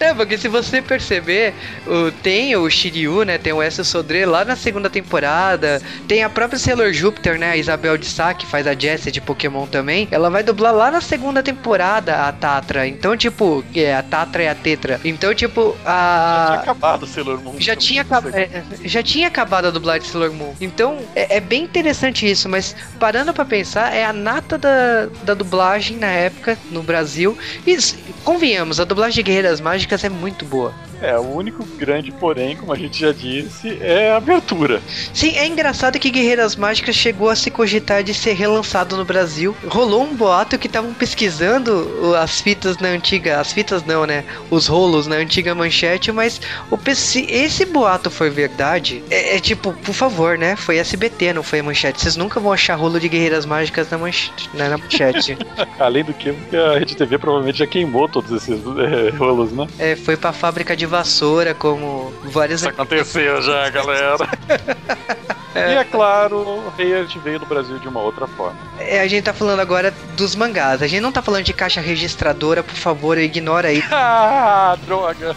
É, porque se você perceber, o- tem o Shiryu, né? Tem o S. Sodré lá na segunda temporada. Tem a própria Sailor Júpiter, né? A Isabel de Sá, que faz a Jessie de Pokémon também. Ela vai dublar lá na segunda temporada a Tatra. Então, tipo, é, a Tatra é a Tetra. Então, tipo, Tinha a. acabado Sailor Moon. Já tinha, acab- é, já tinha acabado a dublagem de Sailor Moon. Então, é, é bem interessante isso, mas parando pra pensar, é a nata da, da dublagem na época no Brasil. E convenhamos, a dublagem de Guerreiras Mágicas é muito boa. É, o único grande porém, como a gente já disse, é a abertura. Sim, é engraçado que Guerreiras Mágicas chegou a se cogitar de ser relançado no Brasil. Rolou um boato que estavam pesquisando as fitas na antiga. As fitas não, né? Os rolos na antiga manchete, mas o, se esse boato for verdade, é, é tipo, por favor, né? Foi SBT, não foi a manchete. Vocês nunca vão achar rolo de Guerreiras Mágicas na manchete. Na, na manchete. Além do que, porque a Rede TV provavelmente já queimou todos esses é, rolos, né? é, foi pra fábrica de vassoura, como várias. Isso aconteceu já, galera. E é claro, o Hayert veio do Brasil de uma outra forma. É, a gente tá falando agora dos mangás. A gente não tá falando de caixa registradora, por favor, ignora aí. Ah, droga!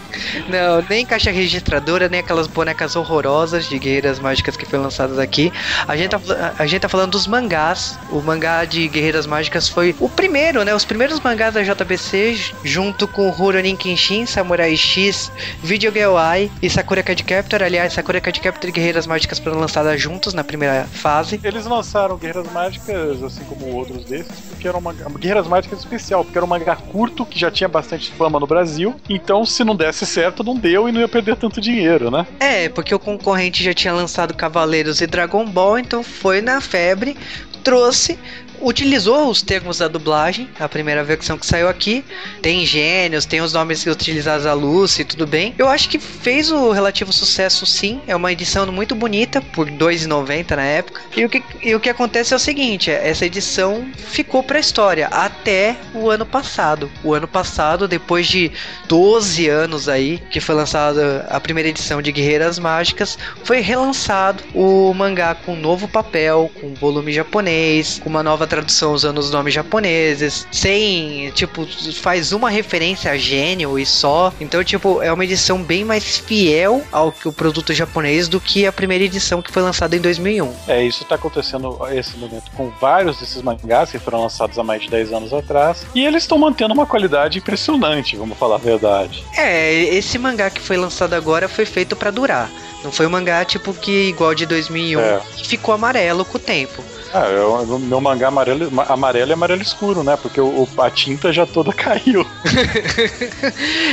Não, nem caixa registradora, nem aquelas bonecas horrorosas de guerreiras mágicas que foram lançadas aqui. A gente, tá, a gente tá falando dos mangás. O mangá de guerreiras mágicas foi o primeiro, né? Os primeiros mangás da JBC, junto com Rurouni Kenshin, Samurai X, Video Girl Eye e Sakura Card Captor. Aliás, Sakura Card Captor e Guerreiras Mágicas foram lançadas juntos na primeira fase. Eles lançaram Guerreiras Mágicas, assim como outros desses, porque era uma Guerreiras Mágicas especial, porque era um mangá curto que já tinha bastante fama no Brasil. Então, se não desse certo, não deu e não ia perder tanto dinheiro, né? É, porque o concorrente já tinha lançado Cavaleiros e Dragon Ball, então foi na febre, trouxe, utilizou os termos da dublagem, a primeira versão que saiu aqui. Tem gênios, tem os nomes utilizados a Lucy, tudo bem. Eu acho que fez o relativo sucesso sim, é uma edição muito bonita, por R$ 2,90 na época. E o, que, e o que acontece é o seguinte, essa edição ficou pra história até o ano passado. O ano passado, depois de 12 anos aí, que foi lançada a primeira edição de Guerreiras Mágicas, foi relançado o mangá com novo papel, com volume japonês, com uma nova tradução usando os nomes japoneses, sem, tipo, faz uma referência a gênio e só. Então, tipo, é uma edição bem mais fiel ao que o produto japonês do que a primeira edição que foi lançada em 2001. É, isso tá acontecendo esse momento com vários desses mangás que foram lançados há mais de 10 anos atrás. E eles estão mantendo uma qualidade impressionante, vamos falar a verdade. É, esse mangá que foi lançado agora foi feito pra durar. Não foi um mangá tipo que igual de 2001 É. ficou amarelo com o tempo. Ah, eu, o meu mangá amarelo, amarelo e amarelo escuro, né? Porque o, a tinta já toda caiu.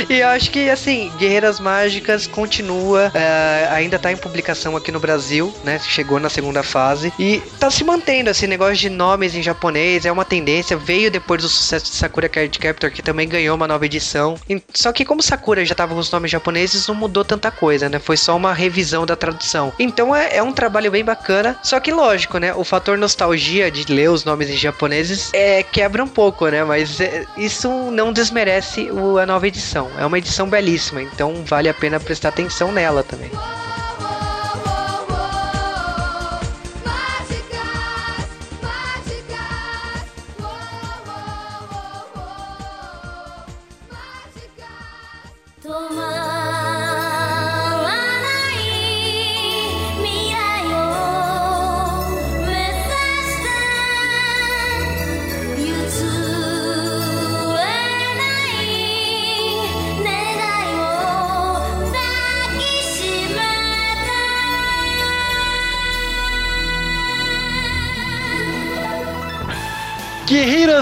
e eu acho que, assim, Guerreiras Mágicas continua, é, ainda tá em publicação aqui no Brasil, né? Chegou na segunda fase e tá se mantendo, esse negócio de nomes em japonês, é uma tendência. Veio depois do sucesso de Sakura Card Captor, que também ganhou uma nova edição. Só que, como Sakura já tava com os nomes japoneses, não mudou tanta coisa, né? Foi só uma revisão da tradução. Então é, é um trabalho bem bacana. Só que, lógico, né? O fator nostalgia de ler os nomes em japoneses é, quebra um pouco, né? Mas é, isso não desmerece o- a nova edição. É uma edição belíssima, então vale a pena prestar atenção nela também.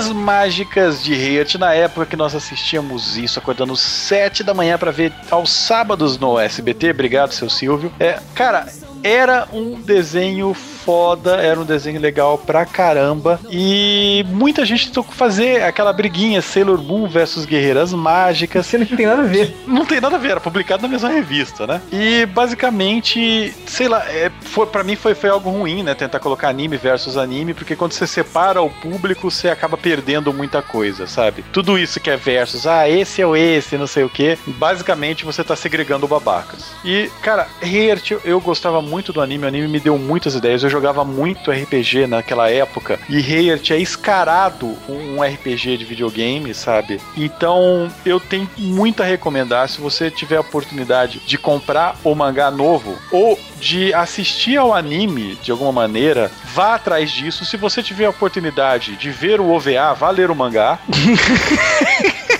Mágicas de Riot, na época que nós assistíamos isso, acordando 7 da manhã pra ver aos sábados no SBT. Obrigado, seu Silvio. É, cara, era um desenho foda, era um desenho legal pra caramba. E muita gente tentou fazer aquela briguinha Sailor Moon versus Guerreiras Mágicas. Sendo que não tem nada a ver. Não tem nada a ver, era publicado na mesma revista, né? E basicamente, sei lá, é, foi, pra mim foi, foi algo ruim, né? Tentar colocar anime versus anime, porque quando você separa o público, você acaba perdendo muita coisa, sabe? Tudo isso que é versus, ah, esse é o esse, não sei o que. Basicamente, você tá segregando babacas. E, cara, Heart, eu gostava muito do anime, o anime me deu muitas ideias. Eu jogava muito RPG naquela época, e Heart é escarado um RPG de videogame, sabe? Então, eu tenho muito a recomendar se você tiver a oportunidade de comprar o mangá novo ou de assistir ao anime de alguma maneira, vá atrás disso. Se você tiver a oportunidade de ver o OVA, vá ler o mangá.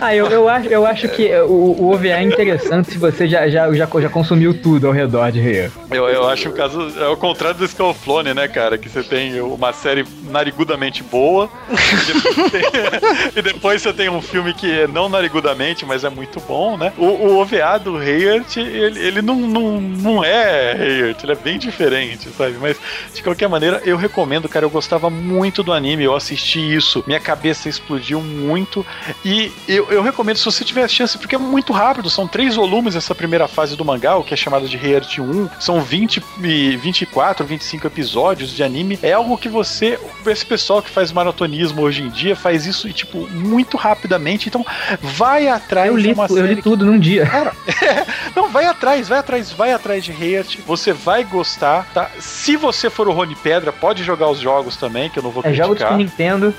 Ah, eu, eu, acho, eu acho que o, o OVA é interessante se você já, já, já, já consumiu tudo ao redor de Rei. Eu, eu acho o caso é o contrário do Skullflone, né, cara? Que você tem uma série narigudamente boa e depois, tem- e depois você tem um filme que é não narigudamente, mas é muito bom, né? O, o OVA do Hayert, ele, ele não, não, não é Hayert, ele é bem diferente, sabe? Mas, de qualquer maneira, eu recomendo, cara. Eu gostava muito do anime, eu assisti isso, minha cabeça explodiu muito e eu, eu recomendo se você tiver chance, porque é muito rápido, são três volumes essa primeira fase do mangá, o que é chamado de Hayert 1, são 20 e 24, 25 episódios de anime. É algo que você, esse pessoal que faz maratonismo hoje em dia, faz isso e, tipo, muito rapidamente. Então, vai atrás Eu li, de uma eu li série que tudo num dia. Cara, não, vai atrás, vai atrás, vai atrás de Heart. Você vai gostar, tá? Se você for o Rony Pedra, pode jogar os jogos também, que eu não vou É jogo do criticar. Super Nintendo.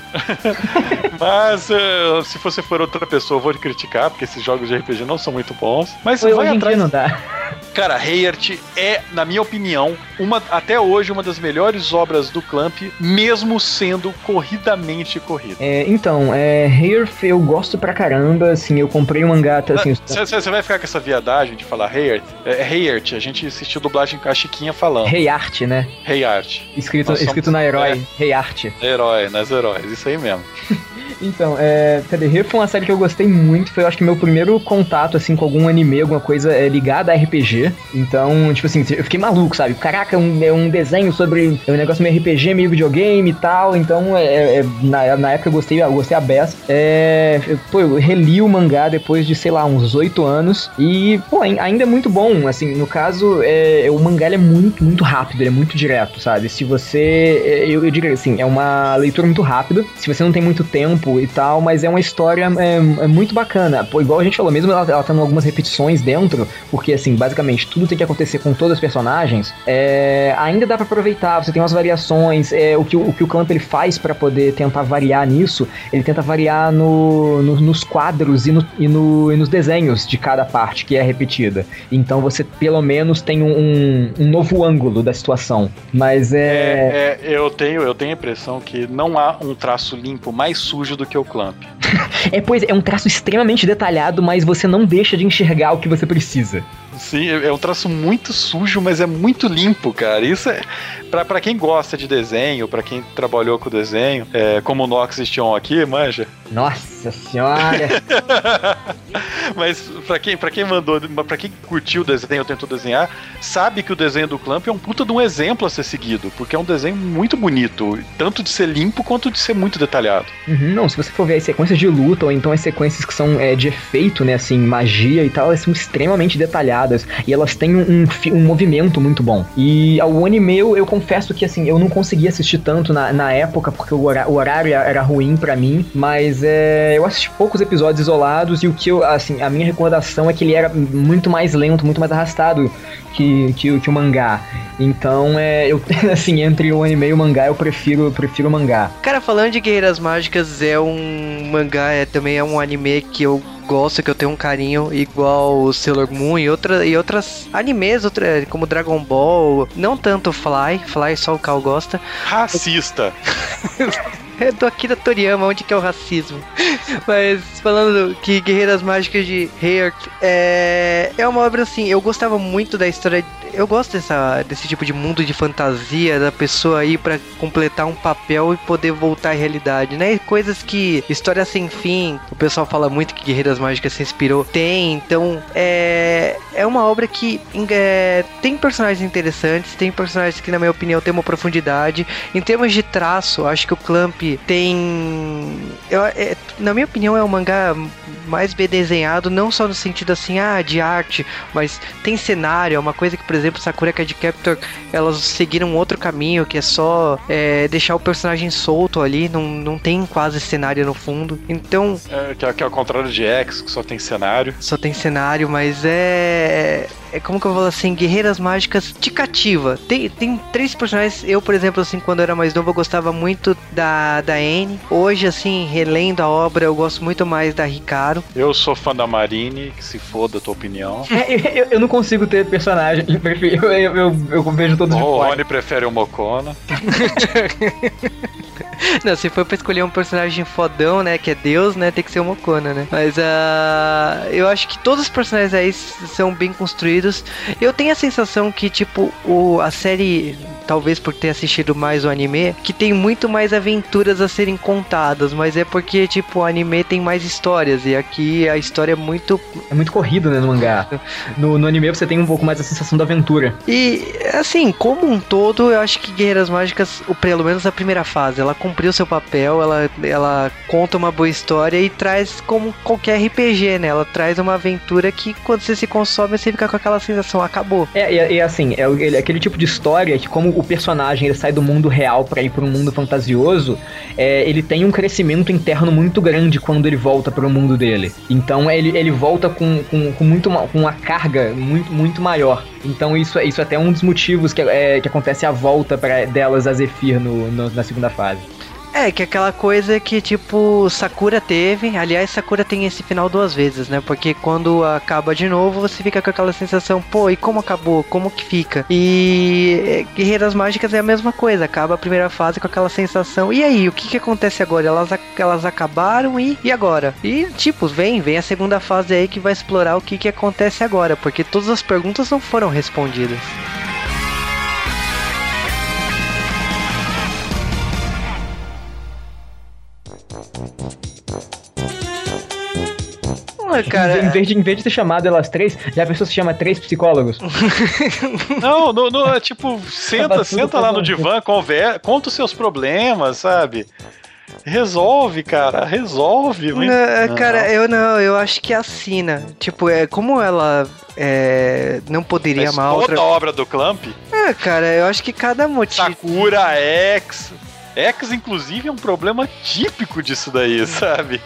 Mas eh, se você for outra pessoa, eu vou criticar, porque esses jogos de RPG não são muito bons. Mas Hoje vai atrás. não dá. Cara, Heart é, na minha opinião, uma, até hoje, uma das melhores obras do Clamp, mesmo sendo corridamente corrida. É, então, é, Hair eu gosto pra caramba, assim, eu comprei o mangá, tá, assim, Você vai ficar com essa viadagem de falar Heart? É, é Heart, a gente assistiu dublagem com a Chiquinha falando. Arte, né? Heart. Escrito, Nós somos- escrito na Herói, Rei Arte. Herói, nas heróis, isso aí mesmo. Então, é, cadê? Hair foi uma série que eu gostei muito, foi eu acho que meu primeiro contato, assim, com algum anime, alguma coisa é, ligada a RPG. Então, tipo assim, eu fiquei maluco, sabe? Caraca, é um, é um desenho sobre é um negócio meio RPG, meio videogame e tal. Então, é, é- na, na época eu gostei, eu gostei a beça. É, pô, eu reli o mangá depois de, sei lá, uns oito anos. E, pô, ai- ainda é muito bom. Assim, no caso, é, o mangá é muito, muito rápido, ele é muito direto, sabe? Se você. é, Eu, eu diria assim, é uma leitura muito rápida. Se você não tem muito tempo e tal, mas é uma história é, é muito bacana. Pô, igual a gente falou, mesmo ela, ela tendo algumas repetições dentro, porque assim, basicamente tudo tem que acontecer com todos os personagens, é, ainda dá pra aproveitar, você tem umas variações, é, o, que, o, que o Clamp ele faz pra poder tentar variar nisso, ele tenta variar no, no- nos quadros e, no, e, no- e nos desenhos de cada parte que é repetida. Então você pelo menos tem um, um- novo ângulo da situação. Mas é. É, é, eu, tenho, eu tenho a impressão que não há um traço limpo mais sujo do que o Clamp. É, pois é um traço extremamente detalhado, mas você não deixa de enxergar o que você precisa. Sim, é um traço muito sujo, mas é muito limpo, cara. Isso é. Pra, pra quem gosta de desenho, pra quem trabalhou com desenho, é, como o Nox e Tion aqui, manja. Nossa senhora! Mas pra quem, pra quem mandou, pra quem curtiu o desenho ou tentou desenhar, sabe que o desenho do Clamp é um puta de um exemplo a ser seguido, porque é um desenho muito bonito, tanto de ser limpo quanto de ser muito detalhado. Uhum, não, se você for ver as sequências de luta, ou então as sequências que são é, de efeito, né, assim, magia e tal, elas são extremamente detalhadas. E elas têm um, um, movimento muito bom. E o anime, eu, eu confesso que, assim, eu não consegui assistir tanto na, na época, porque o, hora- o horário era- ruim pra mim, mas é, eu assisti poucos episódios isolados, e o que eu, assim, a minha recordação é que ele era muito mais lento, muito mais arrastado que, que, que o mangá. Então, é, eu, assim, entre o anime e o mangá, eu prefiro, eu prefiro o mangá. Cara, falando de Guerreiras Mágicas, é um mangá, é, também é um anime que eu gosto, que eu tenho um carinho igual o Sailor Moon e, outra, e outras animes, outra, como Dragon Ball. Não tanto Fly, Fly só o Cal gosta. Racista. É do Akira Toriyama, onde que é o racismo? Mas falando que Guerreiras Mágicas de Heart é, é uma obra assim, eu gostava muito da história. Eu gosto dessa, desse tipo de mundo de fantasia, da pessoa ir pra completar um papel e poder voltar à realidade, né? Coisas que. História sem fim, o pessoal fala muito que Guerreiras Mágicas se inspirou. Tem, então é, é uma obra que é, tem personagens interessantes, tem personagens que, na minha opinião, tem uma profundidade. Em termos de traço, acho que o Clamp tem. eu- é- na minha opinião, é um mangá mais bem desenhado, não só no sentido assim, ah, de arte, mas tem cenário, é uma coisa que, por exemplo, Sakura Card Captor, elas seguiram outro caminho, que é só é, deixar o personagem solto ali, não, não tem quase cenário no fundo. Então, É, que, é, que é ao contrário de X, que só tem cenário. só tem cenário, mas é. É como que eu falo assim, Guerreiras Mágicas te cativa. Tem, tem três personagens. Eu, por exemplo, assim, quando eu era mais novo, eu gostava muito da, da Anne. Hoje, assim, relendo a obra, eu gosto muito mais da Ricardo. Eu sou fã da Marine, que se foda a tua opinião. É, eu, eu não consigo ter personagem. Eu, eu, eu, eu vejo todos O de fora. Rony prefere o Mokona. Não, se for pra escolher um personagem fodão, né, que é Deus, né, tem que ser o Mokona, né? Mas ah, eu acho que todos os personagens aí são bem construídos. Eu tenho a sensação que, tipo, o, a série, talvez por ter assistido mais o anime, que tem muito mais aventuras a serem contadas, mas é porque, tipo, o anime tem mais histórias e aqui a história é muito É muito corrido, né, no mangá. No, no anime você tem um pouco mais a sensação da aventura. E, assim, como um todo, eu acho que Guerreiras Mágicas, pelo menos a primeira fase, ela cumpriu seu papel, ela, ela conta uma boa história e traz como qualquer RPG, né? Ela traz uma aventura que quando você se consome, você fica com aquela sensação, acabou. É, e, assim, é o- ele- aquele tipo de história que como o personagem ele sai do mundo real pra ir pra um mundo fantasioso, é, ele tem um crescimento interno muito grande quando ele volta pro mundo dele. Então ele, ele volta com, com, com muito com uma carga muito, muito maior. Então isso, é- isso é até um dos motivos que, é, que acontece a volta pra, delas a Zephyr no, no- na segunda fase. É, que aquela coisa que, tipo, Sakura teve. Aliás, Sakura tem esse final duas vezes, né? Porque quando acaba de novo, você fica com aquela sensação, pô, e como acabou? Como que fica? E é, Guerreiras Mágicas é a mesma coisa. Acaba a primeira fase com aquela sensação. E aí, o que que acontece agora? Elas, elas acabaram e, e agora? E, tipo, vem, vem a segunda fase aí que vai explorar o que que acontece agora. Porque todas as perguntas não foram respondidas. Cara, em, vez de, em vez de ser chamado elas três, já a pessoa se chama três psicólogos. Não, no, no- é tipo, senta, senta lá no divã, conver, conta os seus problemas, sabe? Resolve, cara, resolve. mas- Não, cara, eu não, eu acho que assina. Tipo, é como ela é, não poderia Mas amar toda outra. a obra do Clamp, É, cara, eu acho que cada motivo. Sakura, X. X, inclusive, é um problema típico disso daí, sabe?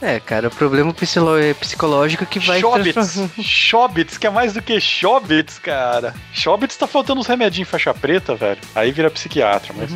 É, cara, o problema psilo- psicológico que vai. Shobits. Shobits, que é mais do que Shobits, cara. Shobits tá faltando uns remedinhos em faixa preta, velho. Aí vira psiquiatra, mas.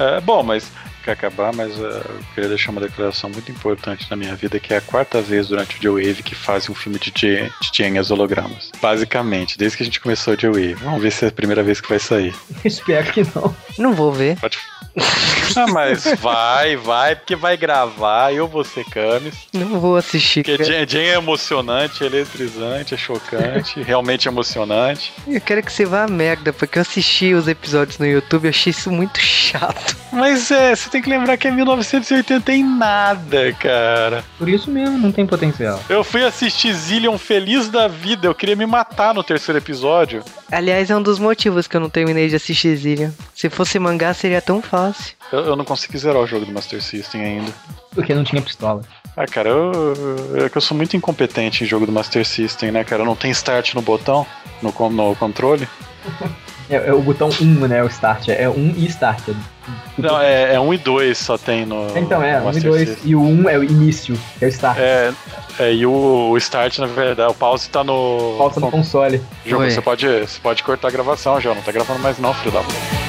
É, bom, mas. Quer acabar, mas é, eu queria deixar uma declaração muito importante na minha vida, que é a quarta vez durante o J-Wave que fazem um filme de Jane de Jane e as hologramas. Basicamente, desde que a gente começou o J-Wave. Vamos ver se é a primeira vez que vai sair. Espero que não. Não vou ver. Pode. Ah, mas vai, vai, porque vai gravar, eu vou ser Camis. Não vou assistir. Porque Jane é emocionante, é eletrizante, é chocante, realmente emocionante. Eu quero que você vá a merda, porque eu assisti os episódios no YouTube e achei isso muito chato. Mas é, você tem que lembrar que é 1980 em nada, cara. Por isso mesmo, não tem potencial. Eu fui assistir Zillion feliz da vida, eu queria me matar no terceiro episódio. Aliás, é um dos motivos que eu não terminei de assistir Zillion. Se fosse mangá, seria tão fácil. Eu, eu não consegui zerar o jogo do Master System ainda. Porque não tinha pistola. Ah, cara, eu, eu- é que eu sou muito incompetente em jogo do Master System, né, cara? Eu não tenho start no botão, no, no controle. É, é o botão 1, né? O start. É 1 e start. Não, é, é 1 e 2 só tem no. Então é, no 1 e Master 2. System. E o 1 é o início, é o start. É, é, e o, o start, na verdade, o pause tá no. Falta no console. Jogo, você pode, você pode cortar a gravação já, não tá gravando mais não, filho da puta.